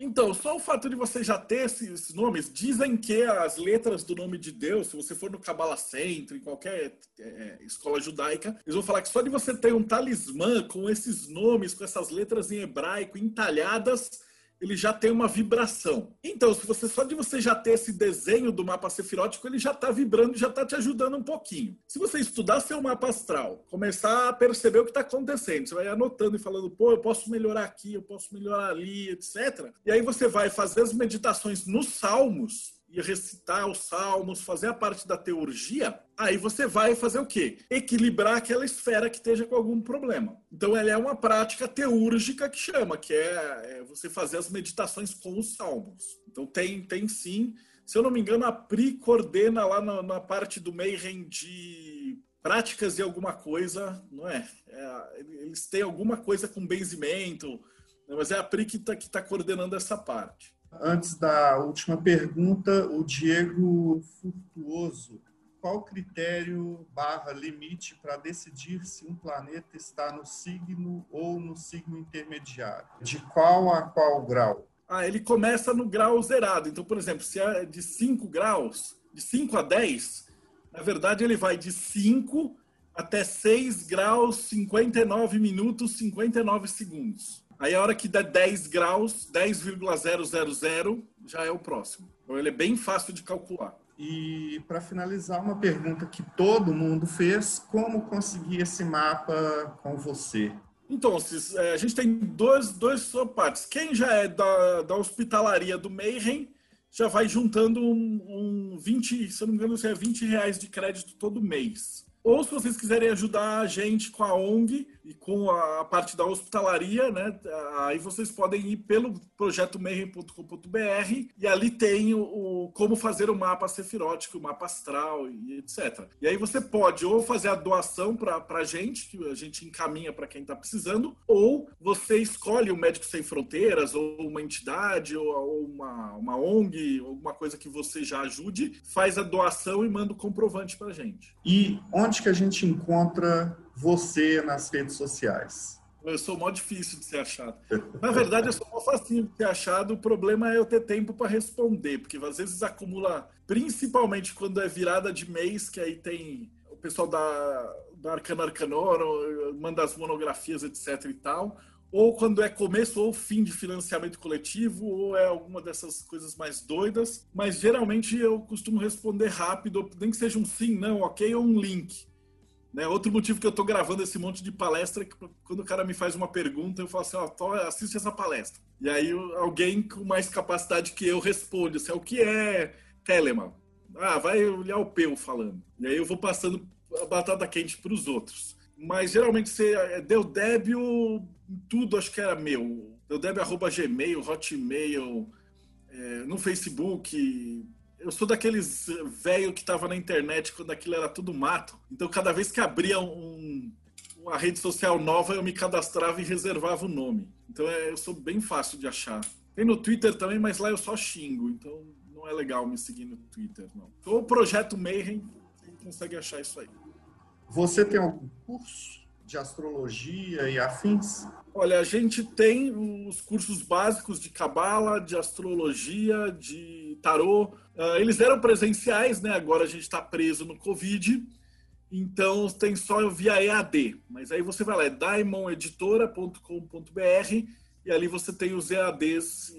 Então, só o fato de você já ter esses nomes, dizem que as letras do nome de Deus, se você for no Kabbalah Center, em qualquer é, escola judaica, eles vão falar que só de você ter um talismã com esses nomes, com essas letras em hebraico entalhadas, ele já tem uma vibração. Então, se você só de você já ter esse desenho do mapa sefirótico, ele já está vibrando e já está te ajudando um pouquinho. Se você estudar seu mapa astral, começar a perceber o que está acontecendo, você vai anotando e falando, pô, eu posso melhorar aqui, eu posso melhorar ali, etc. E aí você vai fazer as meditações nos salmos e recitar os salmos, fazer a parte da teurgia, aí você vai fazer o quê? Equilibrar aquela esfera que esteja com algum problema. Então, ela é uma prática teúrgica que chama, que é, é você fazer as meditações com os salmos. Então, tem, tem sim. Se eu não me engano, a Pri coordena lá na, na parte do Mayhem de práticas de alguma coisa, não é? é? Eles têm alguma coisa com benzimento, né? mas é a Pri que está tá coordenando essa parte. Antes da última pergunta, o Diego Furtuoso. Qual critério barra limite para decidir se um planeta está no signo ou no signo intermediário? De qual a qual grau? Ah, ele começa no grau zerado. Então, por exemplo, se é de 5 graus, de 5 a 10, na verdade ele vai de 5 até 6 graus, 59 minutos, 59 segundos. Aí a hora que dá 10 graus, 10,000 já é o próximo. Então ele é bem fácil de calcular. E para finalizar, uma pergunta que todo mundo fez: como conseguir esse mapa com você? Então, é, a gente tem dois, dois partes. Quem já é da, da hospitalaria do Mayhem já vai juntando um, um 20, se não me engano, é 20 reais de crédito todo mês. Ou se vocês quiserem ajudar a gente com a ONG e com a parte da hospitalaria, né? Aí vocês podem ir pelo projeto mayhem.com.br e ali tem o, o, como fazer o mapa sefirótico, o mapa astral e etc. E aí você pode ou fazer a doação para a gente, que a gente encaminha para quem está precisando, ou você escolhe o Médico Sem Fronteiras, ou uma entidade, ou, ou uma, uma ONG, alguma coisa que você já ajude, faz a doação e manda o comprovante para a gente. E onde que a gente encontra você nas redes sociais? Eu sou mó difícil de ser achado. Na verdade, eu sou mó facinho de ser achado. O problema é eu ter tempo para responder, porque às vezes acumula, principalmente quando é virada de mês, que aí tem o pessoal da, da Arcano Arcanoro, manda as monografias, etc e tal. Ou quando é começo ou fim de financiamento coletivo, ou é alguma dessas coisas mais doidas. Mas geralmente eu costumo responder rápido, nem que seja um sim, não, ok, ou um link. Né? Outro motivo que eu estou gravando esse monte de palestra é que quando o cara me faz uma pergunta, eu falo assim, oh, assiste essa palestra. E aí alguém com mais capacidade que eu responde, assim, o que é Telemann? Ah, vai olhar o Peu falando. E aí eu vou passando a batata quente para os outros. Mas geralmente você é, deu débio, tudo acho que era meu. Deu débio arroba Gmail, Hotmail, é, no Facebook, eu sou daqueles velho que tava na internet quando aquilo era tudo mato. Então, cada vez que abria um, uma rede social nova, eu me cadastrava e reservava o nome. Então, é, eu sou bem fácil de achar. Tem no Twitter também, mas lá eu só xingo. Então, não é legal me seguir no Twitter, não. Então, o Projeto Mayhem, você consegue achar isso aí. Você tem algum curso de astrologia e afins? Olha, a gente tem os cursos básicos de cabala, de astrologia, de tarô. Uh, eles eram presenciais, né? Agora a gente está preso no Covid, então tem só via EAD. Mas aí você vai lá, é diamondeditora.com.br e ali você tem os EADs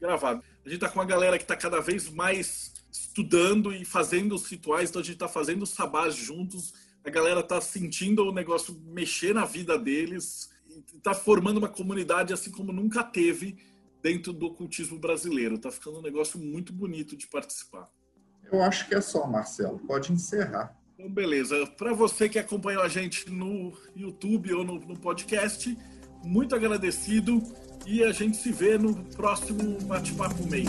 gravados. A gente está com uma galera que está cada vez mais estudando e fazendo os rituais, então a gente está fazendo os sabás juntos. A galera está sentindo o negócio mexer na vida deles está formando uma comunidade assim como nunca teve dentro do ocultismo brasileiro. Está ficando um negócio muito bonito de participar. Eu acho que é só, Marcelo. Pode encerrar. Então, beleza. Para você que acompanhou a gente no YouTube ou no, no podcast, muito agradecido. e a gente se vê no próximo Bate-Papo Meio.